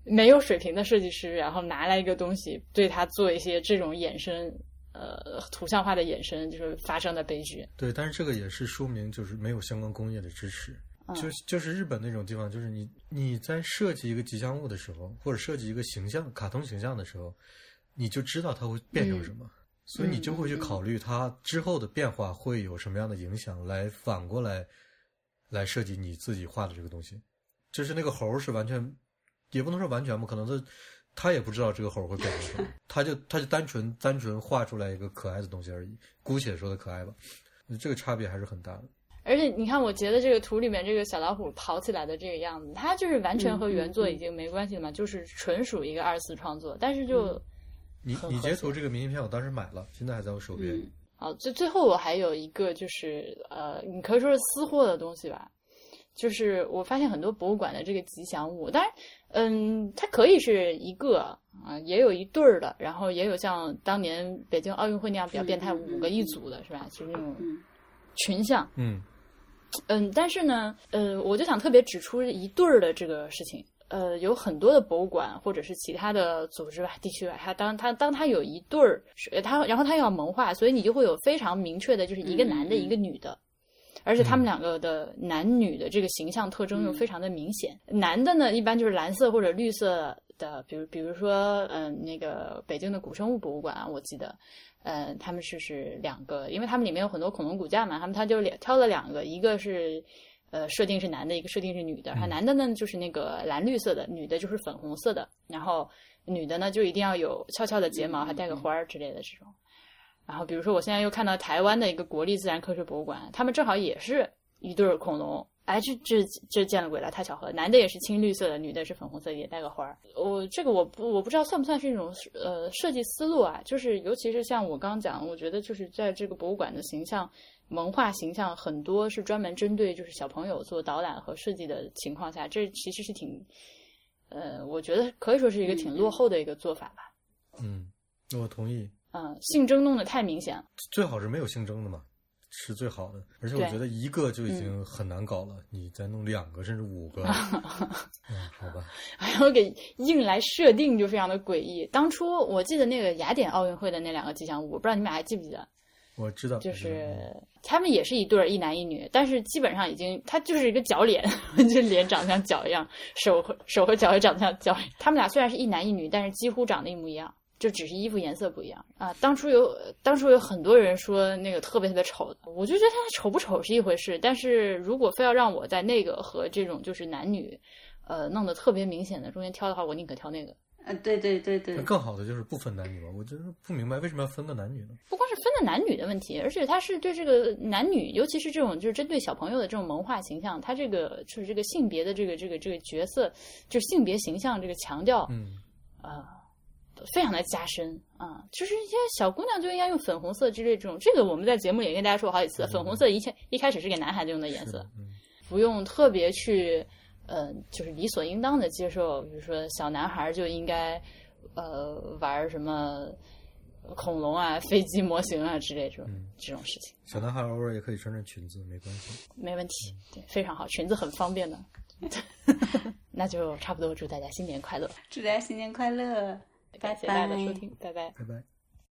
没有水平的设计师，然后拿来一个东西对他做一些这种衍生，呃，图像化的衍生，就是发生的悲剧。对，但是这个也是说明就是没有相关工业的支持。嗯就就是日本那种地方，就是你你在设计一个吉祥物的时候，或者设计一个形象、卡通形象的时候，你就知道它会变成什么，所以你就会去考虑它之后的变化会有什么样的影响，来反过来来设计你自己画的这个东西。就是那个猴儿是完全，也不能说完全吧，可能他他也不知道这个猴儿会变成什么，他就他就单纯单纯画出来一个可爱的东西而已，姑且说的可爱吧，这个差别还是很大的。而且你看，我截的这个图里面，这个小老虎跑起来的这个样子，它就是完全和原作已经没关系了嘛，就是纯属一个二次创作。但是就你你截图这个明信片，我当时买了，现在还在我手边。嗯好，最最后我还有一个就是呃，你可以说是私货的东西吧，就是我发现很多博物馆的这个吉祥物，当然，嗯，它可以是一个啊、也有一对儿的，然后也有像当年北京奥运会那样比较变态，五个一组的是吧？就是那种嗯群像，嗯嗯，但是呢，呃，我就想特别指出一对儿的这个事情。呃，有很多的博物馆或者是其他的组织吧、地区吧，它当它当它有一对儿，是它然后它要萌化，所以你就会有非常明确的，就是一个男的，一个女的，而且他嗯。们两个的男女的这个形象特征又嗯。非常的明显。男的呢，一般就是蓝色或者绿色的，比如比如说，嗯、那个北京的古生物博物馆啊，我记得，嗯，他们是是两个，因为他们里面有很多恐龙骨架嘛，他们他就挑了两个，一个是呃设定是男的，一个设定是女的，然后男的呢就是那个蓝绿色的，女的就是粉红色的，然后女的呢就一定要有翘翘的睫毛，还带个花儿之类的这种。然后比如说我现在又看到台湾的一个国立自然科学博物馆，他们正好也是一对儿恐龙，哎，这这这见了鬼了，太巧合了！男的也是青绿色的，女的是粉红色，也带个花儿。我这个我不我不知道算不算是一种呃设计思路啊？就是尤其是像我刚刚讲，我觉得就是在这个博物馆的形象文化形象很多是专门针对就是小朋友做导览和设计的情况下，这其实是挺呃，我觉得可以说是一个挺落后的一个做法吧。嗯，我同意。嗯，性征弄得太明显了。最好是没有性征的嘛，是最好的。而且我觉得一个就已经很难搞了，你再弄两个甚至五个，嗯，好吧。*laughs* 然后给硬来设定，就非常的诡异。当初我记得那个雅典奥运会的那两个吉祥物，我不知道你们俩还记不记得？我知道，就是他们也是一对儿，一男一女，但是基本上已经，他就是一个脚脸，*laughs* 就脸长得像脚一样，手和手和脚也长得像脚。他们俩虽然是一男一女，但是几乎长得一模一样，就只是衣服颜色不一样啊。当初有当初有很多人说那个特别特别丑的，我就觉得他丑不丑是一回事，但是如果非要让我在那个和这种就是男女，呃，弄得特别明显的中间挑的话，我宁可挑那个。呃，对对对对那，更好的就是不分男女嘛。我就是不明白为什么要分个男女呢？不光是分的男女的问题，而且它是对这个男女，尤其是这种就是针对小朋友的这种萌化形象，它这个就是这个性别的这个这个这个角色，就是性别形象这个强调，嗯，啊、非常的加深啊、就是一些小姑娘就应该用粉红色之类这种，这个我们在节目里也跟大家说过好几次，粉红色一切一开始是给男孩子用的颜色，，嗯，不用特别去，呃，就是理所应当的接受，比如说小男孩就应该，呃，玩什么恐龙啊、飞机模型啊之类这种、嗯这种事情，小男孩偶尔也可以穿穿裙子，没关系。没问题，对，非常好，裙子很方便的。*laughs* 那就差不多，祝大家新年快乐，祝大家新年快乐，感谢大家的收听，拜拜。拜拜。